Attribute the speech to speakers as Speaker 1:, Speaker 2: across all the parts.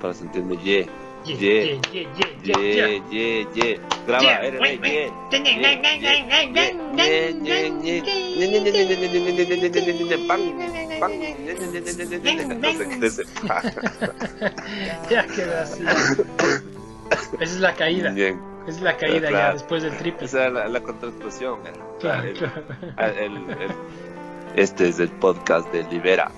Speaker 1: para sentirme ye.
Speaker 2: Ye,
Speaker 1: ye,
Speaker 2: ye, ye, ye, ye.
Speaker 1: Graba, ye.
Speaker 2: Esa es la caída.
Speaker 1: Bien.
Speaker 2: Es la caída
Speaker 1: claro.
Speaker 2: ya después del triple.
Speaker 1: Esa es la, la.
Speaker 2: Claro, claro.
Speaker 1: este es el podcast de Libera.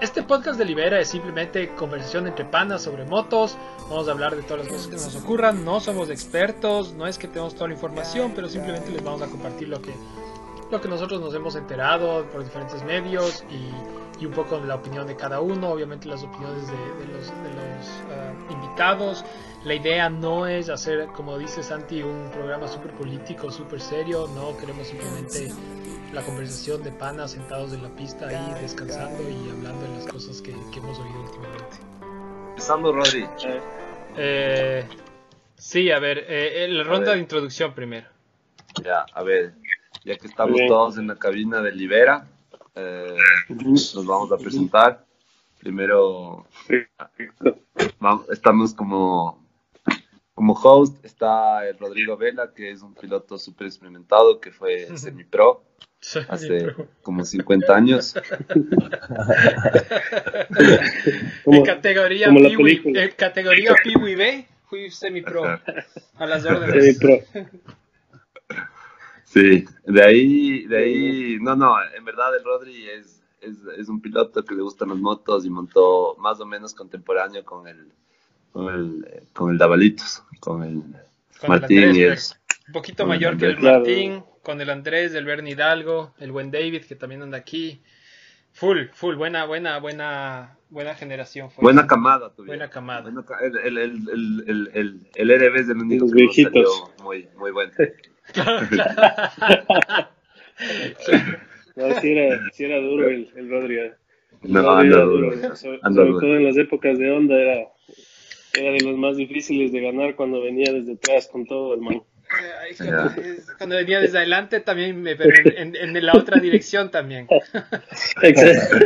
Speaker 2: Este podcast de Libera es simplemente conversación entre panas sobre motos. Vamos a hablar de todas las cosas que nos ocurran. No somos expertos, no es que tenemos toda la información, pero simplemente les vamos a compartir lo que, lo que nosotros nos hemos enterado por diferentes medios y, y un poco la opinión de cada uno. Obviamente las opiniones de, de los, de los ah, invitados. La idea no es hacer, como dice Santi, un programa súper político, súper serio. No queremos simplemente la conversación de panas sentados en la pista ahí descansando y hablando de las cosas que, que hemos oído últimamente.
Speaker 1: Empezando, Rodri.
Speaker 2: Eh, sí, a ver, eh, eh, la ronda
Speaker 1: ver.
Speaker 2: de introducción primero.
Speaker 1: Ya, a ver, ya que estamos todos en la cabina de Libera, eh, nos vamos a presentar. Primero, vamos- estamos como, como host, está el Rodrigo Vela, que es un piloto súper experimentado, que fue semi-pro hace como 50 años.
Speaker 2: en categoría
Speaker 3: como la
Speaker 2: Piwi- en categoría Piwi B, fui semi-pro a las órdenes.
Speaker 3: Semi-pro.
Speaker 1: Sí, de ahí, de ahí, no, no, en verdad el Rodri es, es, es un piloto que le gustan las motos y montó más o menos contemporáneo con el, con el, con el Dabalitos, con el
Speaker 2: Con
Speaker 1: Martín
Speaker 2: el
Speaker 1: y el,
Speaker 2: Andrés, Un poquito
Speaker 1: Con el
Speaker 2: mayor que el
Speaker 1: Andrés.
Speaker 3: Claro.
Speaker 2: Martín, con el Andrés, el Bernie Hidalgo, el buen David que también anda aquí. Full, full, buena, buena, buena, buena generación. fue.
Speaker 1: buena camada tuvieron.
Speaker 2: Buena camada.
Speaker 1: El, el, el, el, el, el, el RB es el único
Speaker 3: Los
Speaker 1: que
Speaker 3: viejitos.
Speaker 1: salió muy, muy bueno.
Speaker 2: Claro, claro.
Speaker 3: No, sí era, sí era duro el, el Rodri. eh. El
Speaker 1: No,
Speaker 3: Rodri
Speaker 1: anda duro.
Speaker 3: Sobre,
Speaker 1: anda
Speaker 3: sobre
Speaker 1: duro.
Speaker 3: todo en las épocas de onda era, era de los más difíciles de ganar cuando venía desde atrás con todo, hermano.
Speaker 2: Ay, cuando, cuando venía desde adelante también, me- pero en, en- en la otra dirección también.
Speaker 3: Exacto.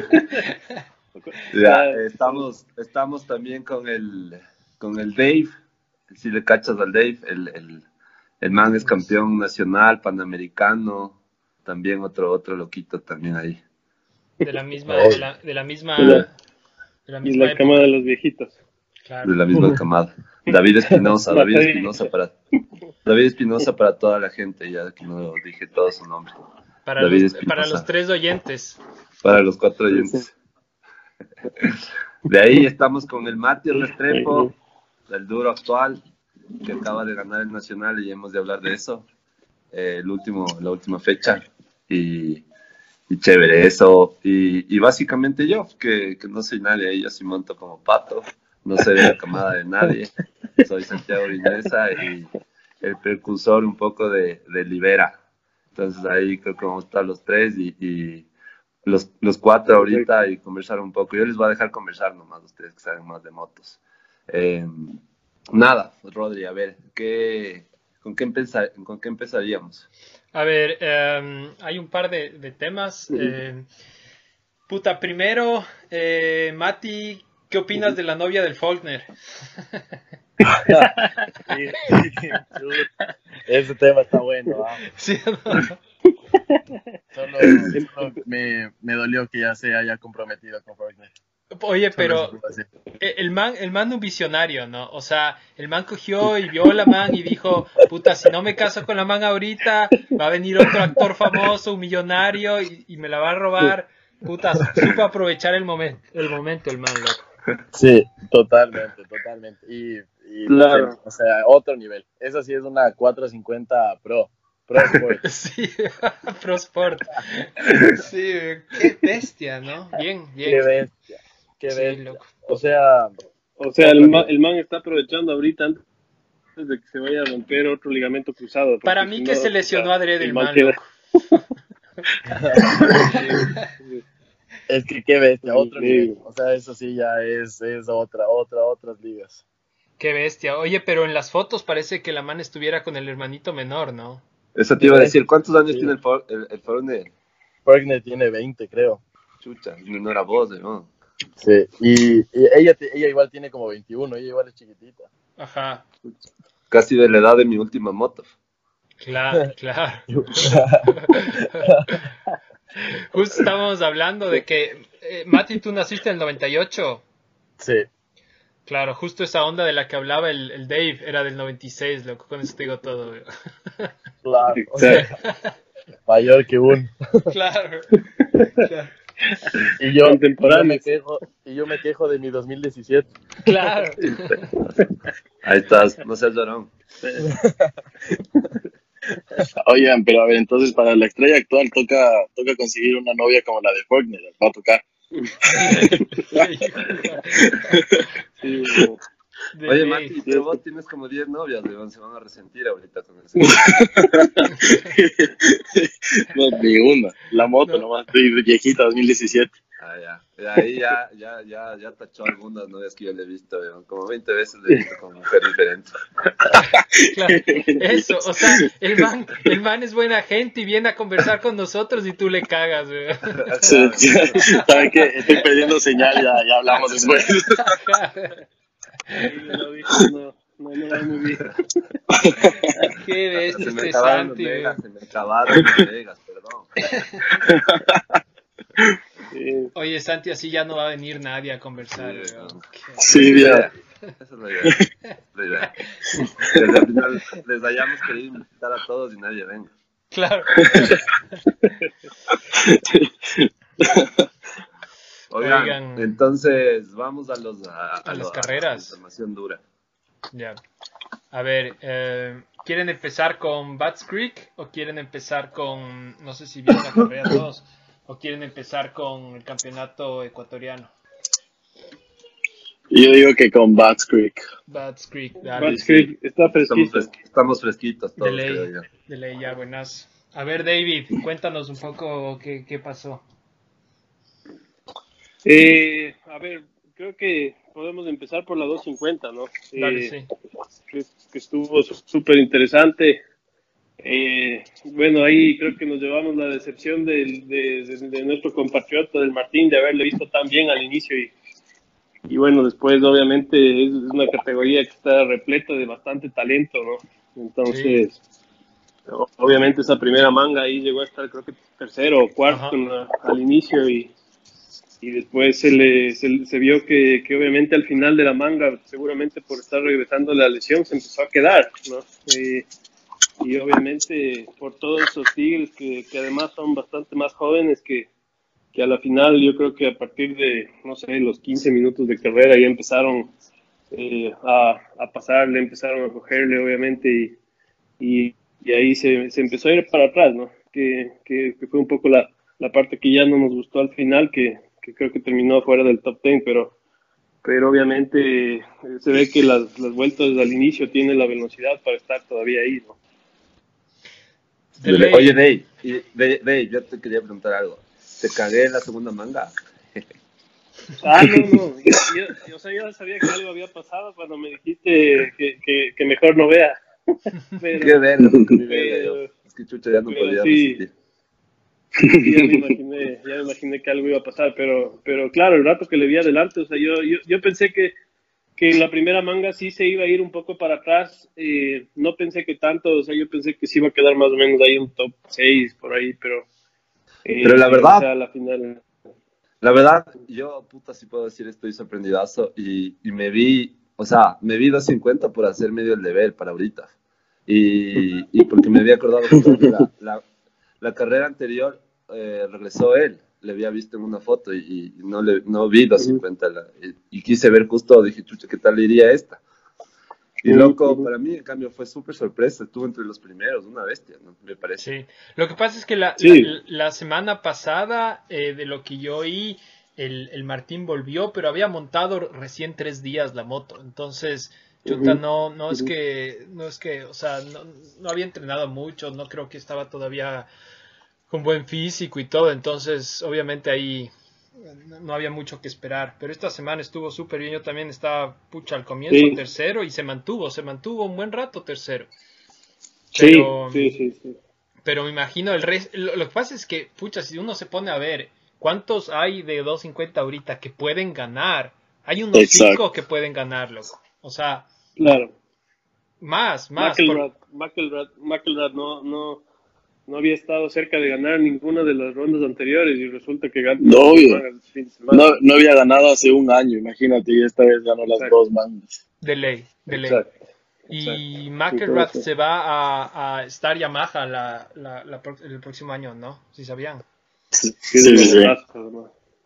Speaker 1: Ya, eh, estamos, estamos también con el, con el Dave, si le cachas al Dave, el, el, el man es campeón nacional, panamericano, también otro, otro loquito también ahí.
Speaker 2: De la misma, de la, de la misma,
Speaker 3: Y la-
Speaker 2: de la misma
Speaker 3: la cama de los viejitos.
Speaker 2: Claro.
Speaker 1: de la misma camada. David Espinosa, David. Espinosa para David Espinosa para toda la gente, ya que no dije todo su nombre.
Speaker 2: Para,
Speaker 1: David
Speaker 2: los,
Speaker 1: Espinosa.
Speaker 2: para los tres oyentes.
Speaker 1: Para los cuatro oyentes. De ahí estamos con el Mati Restrepo, el duro actual, que acaba de ganar el Nacional y hemos de hablar de eso. Eh, el último, la última fecha. Y, y chévere eso. Y, y básicamente yo, que, que no soy nadie yo sí monto como pato. No soy de la camada de nadie. Soy Santiago Vinesa y el precursor un poco de, de Libera. Entonces ahí creo que vamos a estar los tres y, y los, los cuatro ahorita y conversar un poco. Yo les voy a dejar conversar nomás, ustedes que saben más de motos. Eh, nada, Rodri, a ver, ¿qué, con, qué empezar, ¿con qué empezaríamos?
Speaker 2: A ver, em, hay un par de, de temas. em, puta, primero, eh, Mati, ¿qué opinas de la novia del Faulkner?
Speaker 4: Ese tema está bueno. ¿ah?
Speaker 2: Sí, ¿no?
Speaker 4: Solo, solo me, me dolió que ya se haya comprometido con Faulkner.
Speaker 2: Oye, pero. Eh, El man, el man un visionario, ¿no? O sea, el man cogió y vio a la man y dijo, puta, si no me caso con la man ahorita, va a venir otro actor famoso, un millonario, y, y me la va a robar. Puta, supo aprovechar el momento, el momento, el man, loco.
Speaker 4: Sí, totalmente, totalmente. Y, y,
Speaker 3: Claro.
Speaker 4: o sea, otro nivel. Esa sí es una 450 Pro. Pro Sport.
Speaker 2: Sí, Pro Sport. Sí, qué bestia, ¿no? Bien,
Speaker 4: Qué
Speaker 2: bien.
Speaker 4: bestia. Qué
Speaker 2: Sí, loco.
Speaker 4: O sea,
Speaker 3: O sea, el, ma- el man está aprovechando ahorita antes de que se vaya a romper otro ligamento cruzado.
Speaker 2: Para
Speaker 3: si
Speaker 2: mí
Speaker 3: no,
Speaker 2: que se lesionó
Speaker 3: puta,
Speaker 2: adrede el man,
Speaker 3: queda-
Speaker 4: es que qué bestia, otro
Speaker 3: Sí.
Speaker 4: nivel. O sea, eso sí ya es, es otra, otra, otras ligas.
Speaker 2: Qué bestia. Oye, pero en las fotos parece que la man estuviera con el hermanito menor, ¿no?
Speaker 1: Eso te iba a decir, ¿cuántos años
Speaker 4: Sí.
Speaker 1: tiene el, el, el? Faulkner
Speaker 4: tiene 20, creo.
Speaker 1: Chucha, no era vos, ¿no?
Speaker 4: Sí, y, y ella, te- ella igual tiene como 21, ella igual es chiquitita.
Speaker 2: Ajá,
Speaker 1: Casi de la edad de mi última moto.
Speaker 2: claro, claro. Justo estábamos hablando de que, eh, Mati, tú naciste en el 98.
Speaker 4: Sí,
Speaker 2: Claro, justo esa onda de la que hablaba el, el Dave era del 96, loco, con eso te digo todo.
Speaker 4: claro. o sea, mayor que uno.
Speaker 2: claro. claro.
Speaker 4: Y yo, me quejo, y yo me quejo de mi 2017.
Speaker 2: Claro.
Speaker 1: Ahí estás, no seas llorón.
Speaker 5: Oigan, pero a ver, entonces para la estrella actual toca, toca conseguir una novia como la de Faulkner, va a tocar.
Speaker 3: Sí.
Speaker 2: De
Speaker 1: Oye. Mati, pero vos tienes como 10 novias, weón, se van a resentir ahorita con eso.
Speaker 5: No, ni una. La moto nomás, estoy viejita 2017.
Speaker 1: Ah, ya. Ahí ya, ya, ya, ya tachó algunas novias que yo le he visto, weón. Como 20 veces le he visto con mujeres diferentes.
Speaker 2: Claro, eso, o sea, el man, el man es buena gente y viene a conversar con nosotros y tú le cagas.
Speaker 5: Sí, ¿Saben qué? Estoy perdiendo señal, ya, ya hablamos después.
Speaker 3: Sí, lo vi, no, no, no va muy bien.
Speaker 2: Qué bestia
Speaker 1: Se me
Speaker 2: este
Speaker 1: se me acabaron los megas, perdón.
Speaker 3: Sí.
Speaker 2: Oye, Santi, así ya no va a venir nadie a conversar,
Speaker 1: Sí.
Speaker 2: Qué-
Speaker 5: Sí, ya.
Speaker 1: Esa es la idea. La idea. Que al final les hayamos querido invitar a todos y nadie venga.
Speaker 2: Claro.
Speaker 1: Oigan,
Speaker 2: Oigan.
Speaker 1: entonces vamos a los a,
Speaker 2: A las
Speaker 1: lo-
Speaker 2: carreras.
Speaker 1: información dura.
Speaker 2: Ya. A ver, eh, ¿quieren empezar con Bats Creek o quieren empezar con, no sé si vienen la carrera todos, o quieren empezar con el campeonato ecuatoriano?
Speaker 5: Yo digo que con Bats Creek.
Speaker 2: Bats Creek, dale,
Speaker 3: Bats Creek está
Speaker 1: Estamos,
Speaker 3: fresquito.
Speaker 1: fres- estamos fresquitos
Speaker 2: de
Speaker 1: todos,
Speaker 2: ley,
Speaker 1: creo yo.
Speaker 2: de ley, ya, buenas. A ver, David, cuéntanos un poco qué, qué pasó.
Speaker 3: Eh, a ver, creo que podemos empezar por la 250, ¿no?
Speaker 2: Dale,
Speaker 3: Eh,
Speaker 2: sí.
Speaker 3: que, que estuvo súper interesante. Eh, bueno, ahí creo que nos llevamos la decepción del- de, de- de nuestro compatriota, del Martín, de haberle visto tan bien al inicio y, y bueno, después obviamente es una categoría que está repleta de bastante talento, ¿no? Entonces, obviamente esa primera manga ahí llegó a estar creo que tercero o cuarto al inicio y, y después se le se, se vio que, que obviamente al final de la manga, seguramente por estar regresando la lesión, se empezó a quedar, ¿no? Eh, y obviamente por todos esos tigres que, que además son bastante más jóvenes que, que a la final yo creo que a partir de, no sé, los 15 minutos de carrera ya empezaron eh, a, a pasarle, empezaron a cogerle obviamente y, y, y ahí se, se empezó a ir para atrás, ¿no? Que, que, que fue un poco la, la parte que ya no nos gustó al final, que, que creo que terminó fuera del top 10, pero, pero obviamente eh, se ve que las, las vueltas al inicio tienen la velocidad para estar todavía ahí, ¿no?
Speaker 2: De ley.
Speaker 1: Oye, Dave, Dave, Dave, yo te quería preguntar algo. ¿Te cagué en la segunda manga?
Speaker 3: Ah, no, no. Yo, yo- o sea, yo sabía que algo había pasado cuando me dijiste que, que, que mejor no vea. Pero,
Speaker 1: Qué verga,
Speaker 3: Pero-
Speaker 1: yo. Es que chucha ya no podía
Speaker 3: sí.
Speaker 1: resistir.
Speaker 3: Sí, ya me imaginé, ya me imaginé que algo iba a pasar, pero, pero claro, el rato que le vi adelante, o sea, yo, yo, yo pensé que, que en la primera manga sí se iba a ir un poco para atrás, eh, no pensé que tanto, o sea, yo pensé que sí iba a quedar más o menos ahí un top 6 por ahí, pero... eh,
Speaker 1: Pero la verdad-
Speaker 3: o sea, a la final...
Speaker 1: La verdad, yo, puta, sí puedo decir, estoy sorprendidazo y, y me vi, o sea, me vi 250 por hacer medio el deber para ahorita. Y, y porque me había acordado que la, la, la carrera anterior eh, regresó él, le había visto en una foto y, y no, le, no vi 250 la- y, y quise ver justo, dije, chucha, ¿qué tal le iría esta? Y loco, para mí, en cambio, fue súper sorpresa, estuvo entre los primeros, una bestia, ¿no? Me parece.
Speaker 2: Sí, lo que pasa es que la,
Speaker 3: Sí.
Speaker 2: la, la semana pasada, eh, de lo que yo oí, el, el Martín volvió, pero había montado recién tres días la moto. Entonces, chuta, no, no es que, no es que, o sea, no, no había entrenado mucho, no creo que estaba todavía con buen físico y todo. Entonces, obviamente ahí no- había mucho que esperar. Pero esta semana estuvo súper bien. Yo también estaba, pucha, al comienzo
Speaker 3: Sí.
Speaker 2: tercero y se mantuvo, se mantuvo un buen rato tercero.
Speaker 3: Sí,
Speaker 2: Pero-
Speaker 3: sí, sí, sí.
Speaker 2: Pero me imagino el resto. Lo, lo que pasa es que, pucha, si uno se pone a ver ¿cuántos hay de 250 ahorita que pueden ganar? Hay unos
Speaker 5: Exacto.
Speaker 2: cinco que pueden ganar, loco. O sea,
Speaker 3: Claro.
Speaker 2: más, más. por-
Speaker 3: McElrath, McElrath, McElrath no, no, no había estado cerca de ganar ninguna de las rondas anteriores y resulta que ganó
Speaker 5: No. No, no había ganado hace un año, imagínate, y esta vez ganó las
Speaker 3: Exacto.
Speaker 5: dos mangas.
Speaker 2: De ley, de ley.
Speaker 3: Exacto.
Speaker 2: Y
Speaker 3: exacto.
Speaker 2: McElrath
Speaker 3: Entonces-
Speaker 2: se va a, a estar Yamaha la, la, la pro- el próximo año, ¿no? Si sabían.
Speaker 5: Sí,
Speaker 3: Sí,
Speaker 5: sí,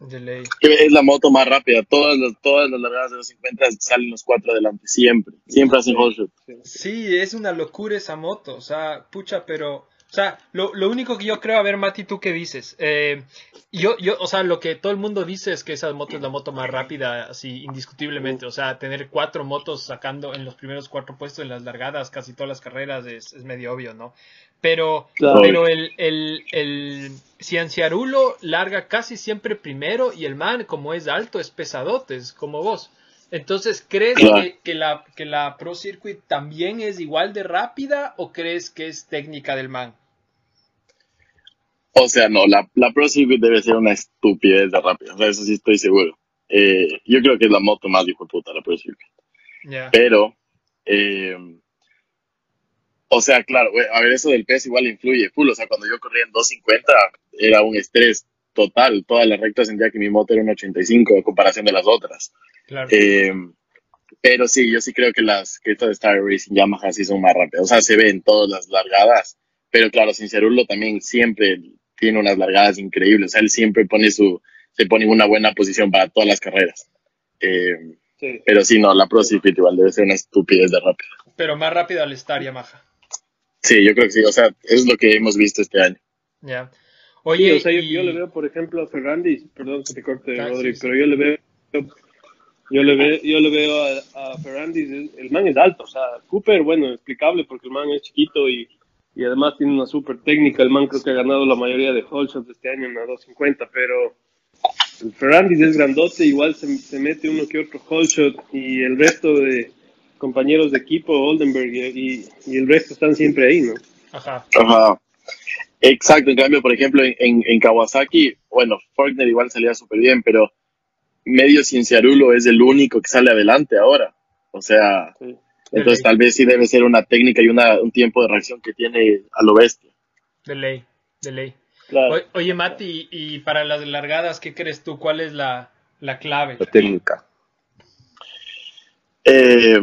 Speaker 3: es.
Speaker 5: Que la moto más rápida, todas las, todas las largadas de los 50 salen los cuatro adelante, siempre, siempre hacen whole shot.
Speaker 2: Sí, es una locura esa moto. O sea, pucha, pero. O sea, lo, lo único que yo creo, a ver, Mati, ¿tú qué dices? Eh, yo, yo, o sea, lo que todo el mundo dice es que esa moto es la moto más rápida, así, indiscutiblemente. O sea, tener cuatro motos sacando en los primeros cuatro puestos en las largadas, casi todas las carreras, es, es medio obvio, ¿no? Pero,
Speaker 3: Claro.
Speaker 2: pero el, el, el Cianciarulo larga casi siempre primero y el man, como es alto, es pesadote, es como vos. Entonces, ¿crees
Speaker 5: Claro.
Speaker 2: que, que la, que la Pro Circuit también es igual de rápida o crees que es técnica del man?
Speaker 5: O sea, no, la, la Pro Circuit debe ser una estupidez de rápida, o sea, eso sí estoy seguro. Eh, yo creo que es la moto más hijo de puta, la Pro Circuit. Pero, eh, o sea, claro, a ver, eso del peso igual influye full. O sea, cuando yo corría en 250 era un estrés total. Todas las rectas sentía que mi moto era un 85 a comparación de las otras.
Speaker 2: Claro.
Speaker 5: Eh, pero sí, yo sí creo que las que estas de Star Racing Yamaha sí son más rápidas. O sea, se ven todas las largadas. Pero claro, Sincerulo también siempre tiene unas largadas increíbles. O sea, él siempre pone su, se pone en una buena posición para todas las carreras. Eh,
Speaker 3: Sí.
Speaker 5: pero sí, no, la Pro Circuit igual debe ser una estupidez de rápido.
Speaker 2: Pero más rápido al estar Yamaha.
Speaker 5: Sí, yo creo que sí. O sea, es lo que hemos visto este año.
Speaker 2: Ya.
Speaker 3: Sí,
Speaker 2: Oye,
Speaker 3: o sea, yo,
Speaker 2: y-
Speaker 3: yo le veo, por ejemplo, a Ferrandi, perdón que te corte,
Speaker 2: Ah,
Speaker 3: Rodri,
Speaker 2: sí, sí.
Speaker 3: pero yo le veo, yo le veo, yo le veo a, a Ferrandi, el, man es alto, o sea, Cooper, bueno, explicable porque el man es chiquito y, y además tiene una super técnica, el man creo que ha ganado la mayoría de whole shots este año en la 250, pero el Ferrandi es grandote, igual se, se mete uno que otro whole shot y el resto de compañeros de equipo, Oldenburg y, y, y el resto están siempre ahí, ¿no?
Speaker 2: Ajá.
Speaker 5: Ajá. Exacto, en cambio, por ejemplo, en, en, en Kawasaki, bueno, Faulkner igual salía súper bien, pero medio Cinciarulo es el único que sale adelante ahora. O sea,
Speaker 3: Sí.
Speaker 5: entonces tal vez sí debe ser una técnica y una, un tiempo de reacción que tiene a lo bestia.
Speaker 2: De ley, de ley.
Speaker 3: Claro.
Speaker 2: O- Oye, Mati, y para las largadas, ¿qué crees tú? ¿Cuál es la, la clave?
Speaker 1: La técnica.
Speaker 5: Eh,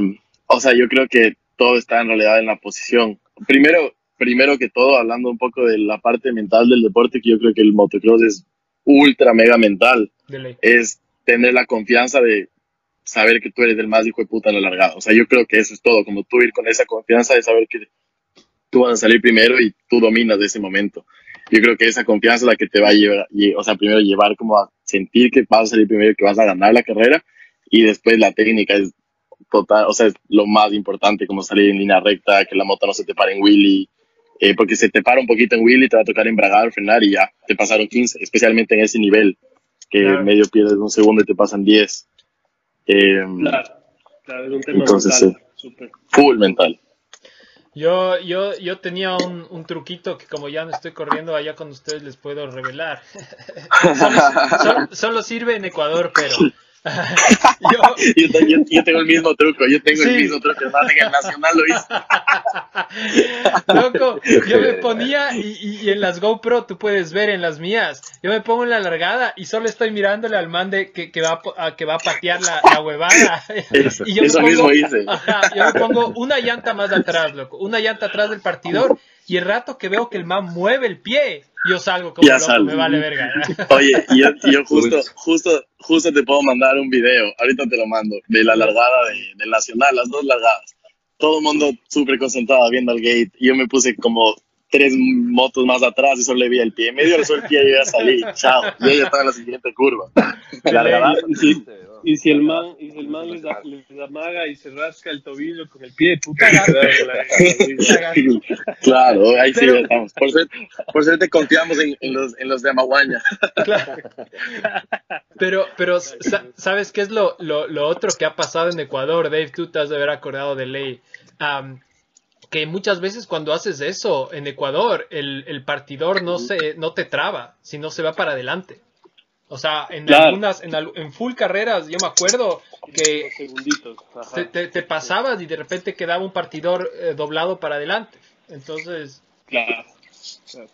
Speaker 5: o sea, yo creo que todo está en realidad en la posición. Primero, primero que todo, hablando un poco de la parte mental del deporte, que yo creo que el motocross es ultra mega mental.
Speaker 2: De ley.
Speaker 5: es tener la confianza de saber que tú eres el más hijo de puta en la largada. O sea, yo creo que eso es todo, como tú ir con esa confianza de saber que tú vas a salir primero y tú dominas de ese momento. Yo creo que esa confianza es la que te va a llevar, lle- o sea, primero llevar como a sentir que vas a salir primero y que vas a ganar la carrera y después la técnica es total, o sea, es lo más importante, como salir en línea recta, que la moto no se te pare en wheelie, eh, porque se te para un poquito en wheelie, te va a tocar embragar, frenar y ya, te pasaron 15, especialmente en ese nivel, que
Speaker 3: Claro.
Speaker 5: medio pierdes un segundo y te pasan 10. Eh,
Speaker 3: Claro, claro, es un tema
Speaker 5: Entonces,
Speaker 3: mental, súper.
Speaker 5: Full mental.
Speaker 2: Yo, yo, yo tenía un, un truquito que como ya no estoy corriendo allá con ustedes les puedo revelar. solo, solo- solo sirve en Ecuador, pero yo,
Speaker 5: yo, te- yo- yo tengo el mismo truco, yo tengo
Speaker 2: Sí.
Speaker 5: el mismo truco, más en el Nacional lo hice.
Speaker 2: Loco, yo me ponía y, y- y en las GoPro tú puedes ver en las mías, yo me pongo en la largada y solo estoy mirándole al man de que, que va, a que va a patear la, la huevada.
Speaker 5: Eso,
Speaker 2: y yo me
Speaker 5: eso
Speaker 2: pongo,
Speaker 5: mismo hice.
Speaker 2: Ajá, yo me pongo una llanta más atrás, loco, una llanta atrás del partidor y el rato que veo que el man mueve el pie, yo salgo como
Speaker 5: Ya
Speaker 2: loco,
Speaker 5: sal.
Speaker 2: me vale verga.
Speaker 5: Oye, y yo, yo justo, justo, justo te puedo mandar un video, ahorita te lo mando, de la largada de, del Nacional, las dos largadas. Todo el mundo súper concentrado viendo al gate. Y yo me puse como tres motos más atrás y solo le vi el pie. Me dio el pie y yo ya salí. Chao. Y ella estaba en la siguiente curva.
Speaker 3: Largada, y, si, y si el man, y si el man les, da- les amaga y se rasca el tobillo con el pie, puta,
Speaker 5: Claro, ahí sí estamos. Por suerte, por suerte confiamos en, en los, en los de Amaguaña.
Speaker 2: Claro. Pero, pero sa- ¿sabes qué es lo, lo, lo otro que ha pasado en Ecuador? Dave, tú te has de haber acordado de ley. Am, que muchas veces cuando haces eso en Ecuador, el, el partidor no, se, no te traba, sino se va para adelante. O sea, en
Speaker 3: Claro.
Speaker 2: algunas, en, al- en full carreras, yo me acuerdo que te, te- te pasabas y de repente quedaba un partidor eh, doblado para adelante. Entonces,
Speaker 3: Claro. claro.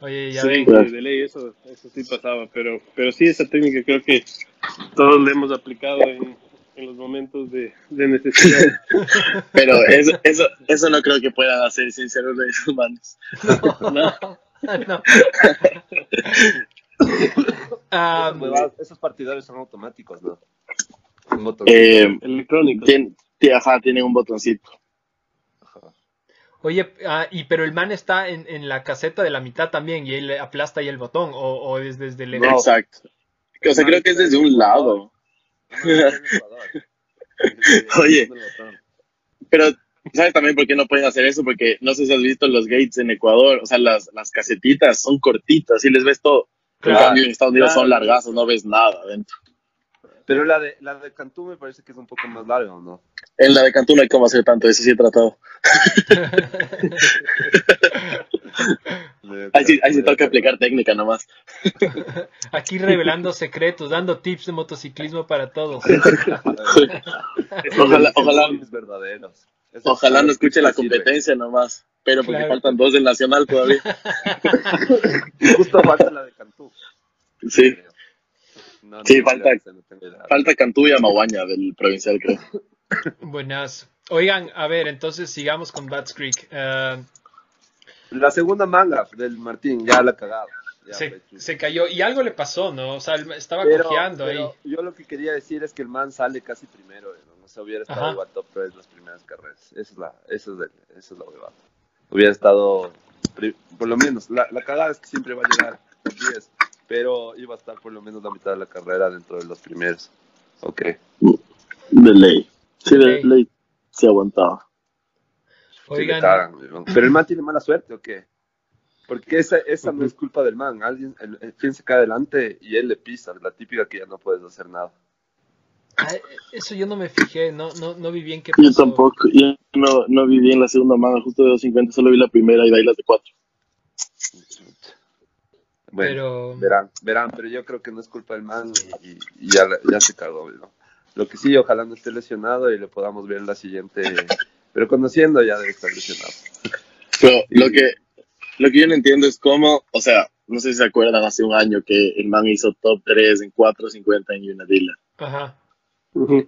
Speaker 2: oye, ya
Speaker 3: Sí, de, de ley, eso, eso sí pasaba, pero, pero sí, esa técnica creo que todos la hemos aplicado en, en los momentos de, de necesidad.
Speaker 5: Pero eso, eso, eso no creo que puedan hacer sin ser unos humanos.
Speaker 2: No. No. Ah,
Speaker 1: Esas huevadas- esos partidarios son automáticos, ¿no? Un botón.
Speaker 5: Eh,
Speaker 3: Electrónico.
Speaker 5: tien- tie- ajá, tienen un botoncito.
Speaker 1: Ajá.
Speaker 2: Oye, ah, y pero el man está en, en la caseta de la mitad también y él aplasta ahí el botón o, o es desde lejos.
Speaker 1: No.
Speaker 5: Exacto. O sea, creo que es desde un lado. Oye. Pero, ¿sabes también por qué no pueden hacer eso? Porque no sé si has visto los gates en Ecuador, o sea, las, las casetitas son cortitas y les ves todo. En cambio, en Estados Unidos son largazos, no ves nada adentro.
Speaker 1: Pero la de, la de Cantú me parece que es un poco más larga, ¿o no?
Speaker 5: En la de Cantú no hay cómo hacer tanto, eso sí he tratado. Ahí sí, ahí sí toca aplicar técnica nomás.
Speaker 2: Aquí revelando secretos, dando tips de motociclismo para todos.
Speaker 5: Ojalá, ojalá,
Speaker 1: verdaderos.
Speaker 5: Ojalá no escuche la
Speaker 1: sirve.
Speaker 5: competencia nomás. Pero porque
Speaker 2: Claro.
Speaker 5: faltan dos del Nacional todavía.
Speaker 1: Justo falta la de Cantú.
Speaker 5: Sí,
Speaker 1: creo. No,
Speaker 5: Sí,
Speaker 1: no,
Speaker 5: falta-
Speaker 1: no, no tengo idea.
Speaker 5: falta Cantú y Amaguaña del provincial, creo.
Speaker 2: Buenas. Oigan, a ver, entonces sigamos con Bats Creek. Eh,
Speaker 1: La segunda manga del Martín, ya la ha cagado. Ya,
Speaker 2: se, se cayó y algo le pasó, ¿no? O sea, estaba
Speaker 1: Pero-
Speaker 2: cojeando
Speaker 1: pero
Speaker 2: ahí.
Speaker 1: Yo lo que quería decir es que el man sale casi primero, ¿no? O sea, hubiera estado igual top 3 las primeras carreras. Esa es la, esa es el- esa es la huevada. Hubiera estado, por lo menos, la, la cagada es que siempre va a llegar top 10, pero iba a estar por lo menos la mitad de la carrera dentro de los primeros. Ok.
Speaker 5: De ley. Sí, de ley se aguantaba.
Speaker 1: Sí
Speaker 2: Oigan,
Speaker 1: cagan. Pero el man tiene mala suerte, ¿o qué? Porque esa, esa no es culpa del man. Alguien, el, el fin se cae adelante y él le pisa. La típica que ya no puedes hacer nada.
Speaker 2: ay, eso yo no me fijé, no, no, no vi bien qué
Speaker 5: Yo
Speaker 2: pasó.
Speaker 5: tampoco, yo no, no vi bien la segunda manga, justo de 250, solo vi la primera y de ahí las de cuatro.
Speaker 1: Bueno,
Speaker 2: Pero,
Speaker 1: verán, verán, pero yo creo que no es culpa del man y, y- y ya, ya se cagó, ¿no? Lo que sí, ojalá no esté lesionado y le podamos ver en la siguiente. Pero conociendo ya debe estar lesionado.
Speaker 5: Pero lo que, lo que yo no entiendo es cómo, o sea, no sé si se acuerdan hace un año que el man hizo top 3 en 450 en Unadilla.
Speaker 2: ajá.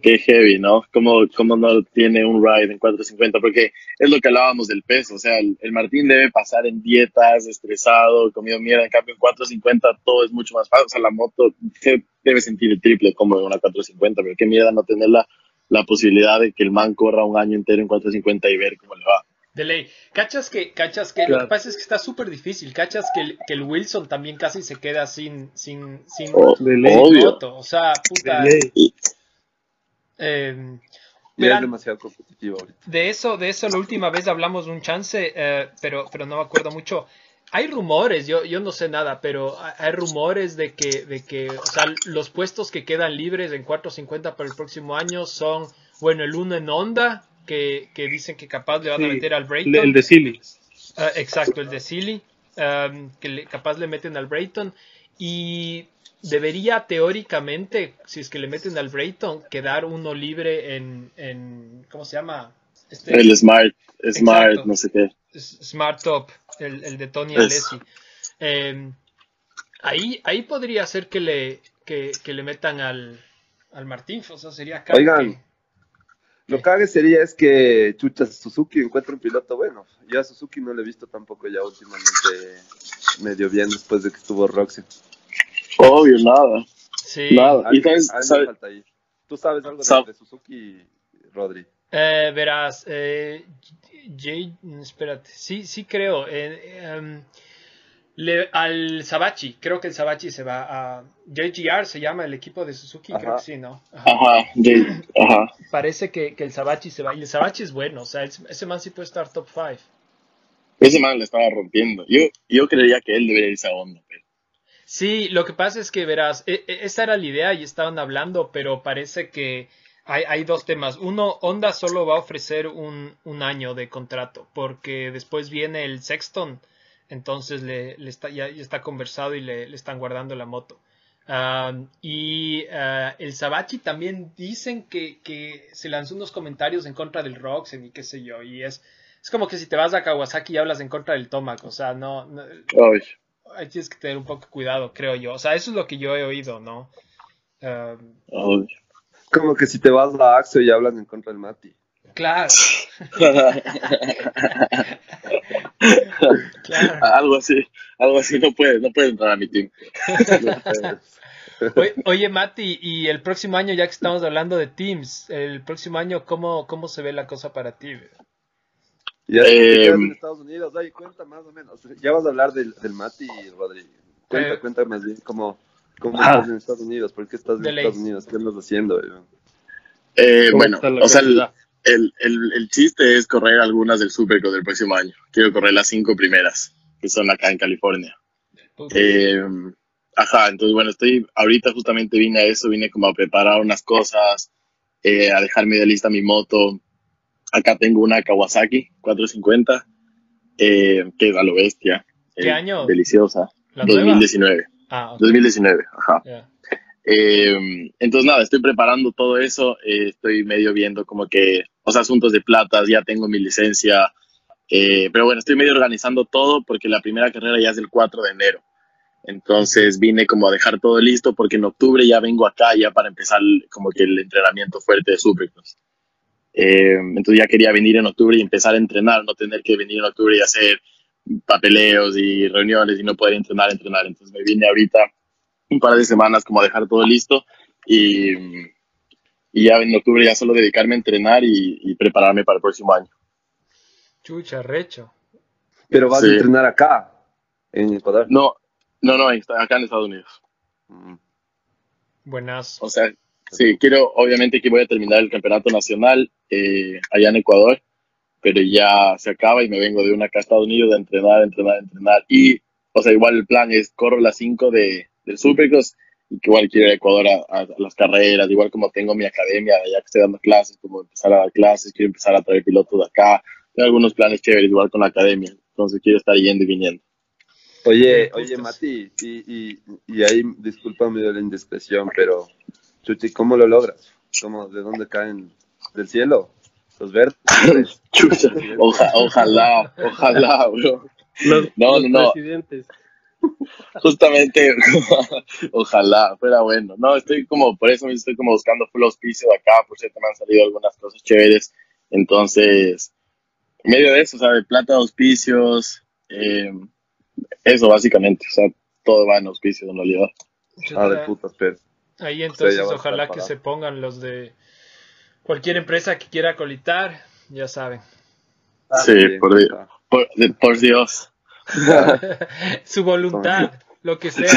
Speaker 5: Qué heavy, ¿no? ¿Cómo, cómo no tiene un ride en 450? Porque es lo que hablábamos del peso. O sea, el, el Martín debe pasar en dietas, estresado, comido mierda. En cambio, en 450 todo es mucho más fácil. O sea, la moto se debe sentir el triple como en una 450. Pero qué mierda no tener la, la posibilidad de que el man corra un año entero en 450 y ver cómo le va.
Speaker 2: De ley. Cachas que, cachas que, lo que pasa es que está súper difícil. Cachas que el, que el Wilson también casi se queda sin, sin, sin
Speaker 5: O-
Speaker 3: De ley.
Speaker 5: obvio.
Speaker 2: moto. O sea, puta.
Speaker 3: De ley.
Speaker 2: Eh,
Speaker 1: es demasiado competitivo ahorita.
Speaker 2: de eso, de eso la última vez hablamos un chance, eh, pero, pero no me acuerdo mucho. Hay rumores, yo, yo no sé nada, pero hay- rumores de que, de que, o sea, los puestos que quedan libres en 450 para el próximo año son, bueno, el uno en Honda, que, que dicen que capaz le van a meter al Brayton.
Speaker 3: el de Silly.
Speaker 2: Ah, exacto, el de Silly, um, que le- capaz le meten al Brayton. Y debería teóricamente, si es que le meten al Brayton, quedar uno libre en, en ¿cómo se llama? Este,
Speaker 5: El Smart, Smart,
Speaker 2: Exacto.
Speaker 5: no sé qué.
Speaker 2: Smart Top, el, el de Tony. Alessi. Eh, ahí, ahí podría ser que le, que, que le metan al, al Martín, o sea, sería acá
Speaker 1: Oigan.
Speaker 2: que-
Speaker 1: Lo cague sería es que Chucha Suzuki encuentra un piloto bueno. Yo a Suzuki no le he visto tampoco ya últimamente medio bien después de que estuvo Roxy.
Speaker 5: Obvio, nada.
Speaker 2: sí.
Speaker 5: Nada. Y sabes, sabes-
Speaker 1: falta ahí. ¿Tú sabes algo de,
Speaker 5: Sab-
Speaker 1: de Suzuki, Rodri?
Speaker 2: Eh, verás, eh, J- espérate, sí, sí creo. eh, em, le- al Sabachi, creo que el Sabachi se va a JGR, se llama el equipo de Suzuki, creo que sí, ¿no? Ajá.
Speaker 5: Ajá, de- ajá.
Speaker 2: Parece que, que el Sabachi se va, y el Sabachi es bueno, o sea, es- ese man sí puede estar top 5.
Speaker 5: Ese man le estaba rompiendo. Yo, yo creería que él debería irse a Honda. pero-
Speaker 2: Sí, lo que pasa es que verás, e- e- esa era la idea y estaban hablando, pero parece que hay, dos temas. Uno, Honda solo va a ofrecer un, año de contrato, porque después viene el Sexton, entonces le, le está, ya, ya está conversado y le, están guardando la moto. Y uh, el Sabachi también dicen que, que, se lanzó unos comentarios en contra del Roxen y qué sé yo. Y es, es como que si te vas a Kawasaki y hablas en contra del Tomac. O sea, no. no ahí tienes que tener un poco cuidado, creo yo. O sea, eso es lo que yo he oído, ¿no? Um,
Speaker 1: como que si te vas a Axo y hablas en contra del Mati.
Speaker 2: Claro.
Speaker 5: claro. Algo así, algo así no puede, no puede entrar a mi team.
Speaker 2: Oye, Mati, y el próximo año, ya que estamos hablando de teams, el próximo año, ¿cómo, cómo se ve la cosa para ti?
Speaker 1: Ya eh, en Estados Unidos, ay, cuenta más o menos. Ya vas a hablar del, del Mati, Rodrigo. Cuenta, eh, cuenta más bien cómo, cómo ah. estás en Estados Unidos, por qué estás en Estados Unidos, qué andas haciendo.
Speaker 5: Eh, bueno, o sea, el, el, el, chiste es correr algunas del Supercross del próximo año. Quiero correr las cinco primeras, que son acá en California. Eh, Ajá, entonces bueno, estoy, ahorita justamente vine a eso, vine como a preparar unas cosas, eh, a dejarme de lista mi moto. Acá tengo una Kawasaki 450, eh, que es a lo bestia.
Speaker 2: ¿Qué año?
Speaker 5: Deliciosa. 2019. Ah, 2019, ajá. Eh, entonces nada, estoy preparando todo eso, eh, estoy medio viendo como que, sea, asuntos de platas, ya tengo mi licencia, eh, pero bueno, estoy medio organizando todo porque la primera carrera ya es el 4 de enero. Entonces vine como a dejar todo listo porque en octubre ya vengo acá ya para empezar como que el entrenamiento fuerte de Supercross. Eh, entonces ya quería venir en octubre y empezar a entrenar, no tener que venir en octubre y hacer papeleos y reuniones y no poder entrenar, entrenar. Entonces me vine ahorita un par de semanas como a dejar todo listo y, y ya en octubre ya solo dedicarme a entrenar y, prepararme para el próximo año.
Speaker 2: Chucha, recho.
Speaker 1: Pero vas a entrenar acá, en Ecuador.
Speaker 5: No, no, no, acá en Estados Unidos.
Speaker 2: Mm. Buenas.
Speaker 5: O sea, sí, quiero, obviamente que voy a terminar el campeonato nacional eh, allá en Ecuador, pero ya se acaba y me vengo de una acá a Estados Unidos de entrenar, entrenar, entrenar. Y, o sea, igual el plan es corro las 5 de, del Supercross y que igual quiero ir a Ecuador a, las carreras, igual como tengo mi academia, ya que estoy dando clases, como empezar a dar clases, quiero empezar a traer pilotos de acá. Tengo algunos planes chéveres, igual con la academia, entonces quiero estar yendo y viniendo.
Speaker 1: Oye, oye, Mati, y, y, y ahí, discúlpame de la indiscreción, pero, Chuchi, ¿cómo lo logras? ¿Cómo, ¿De dónde caen? ¿Del cielo? ¿Los verdes?
Speaker 5: Chucha, ojalá, ojalá, bro.
Speaker 3: Los, no, no, no. Presidentes.
Speaker 5: Justamente, ojalá fuera bueno. No, estoy como, por eso me estoy como buscando full auspicio de acá, por cierto me han salido algunas cosas chéveres. Entonces, en medio de eso, ¿sabes? Plata de auspicios, eh, eso, básicamente. O sea, todo va en auspicio en realidad.
Speaker 1: Ah, de putas, pero.
Speaker 2: Ahí entonces, ojalá que se pongan los de cualquier empresa que quiera colitar, ya saben.
Speaker 5: Ah, sí, por, por, Dios.
Speaker 2: Su voluntad, lo que sea.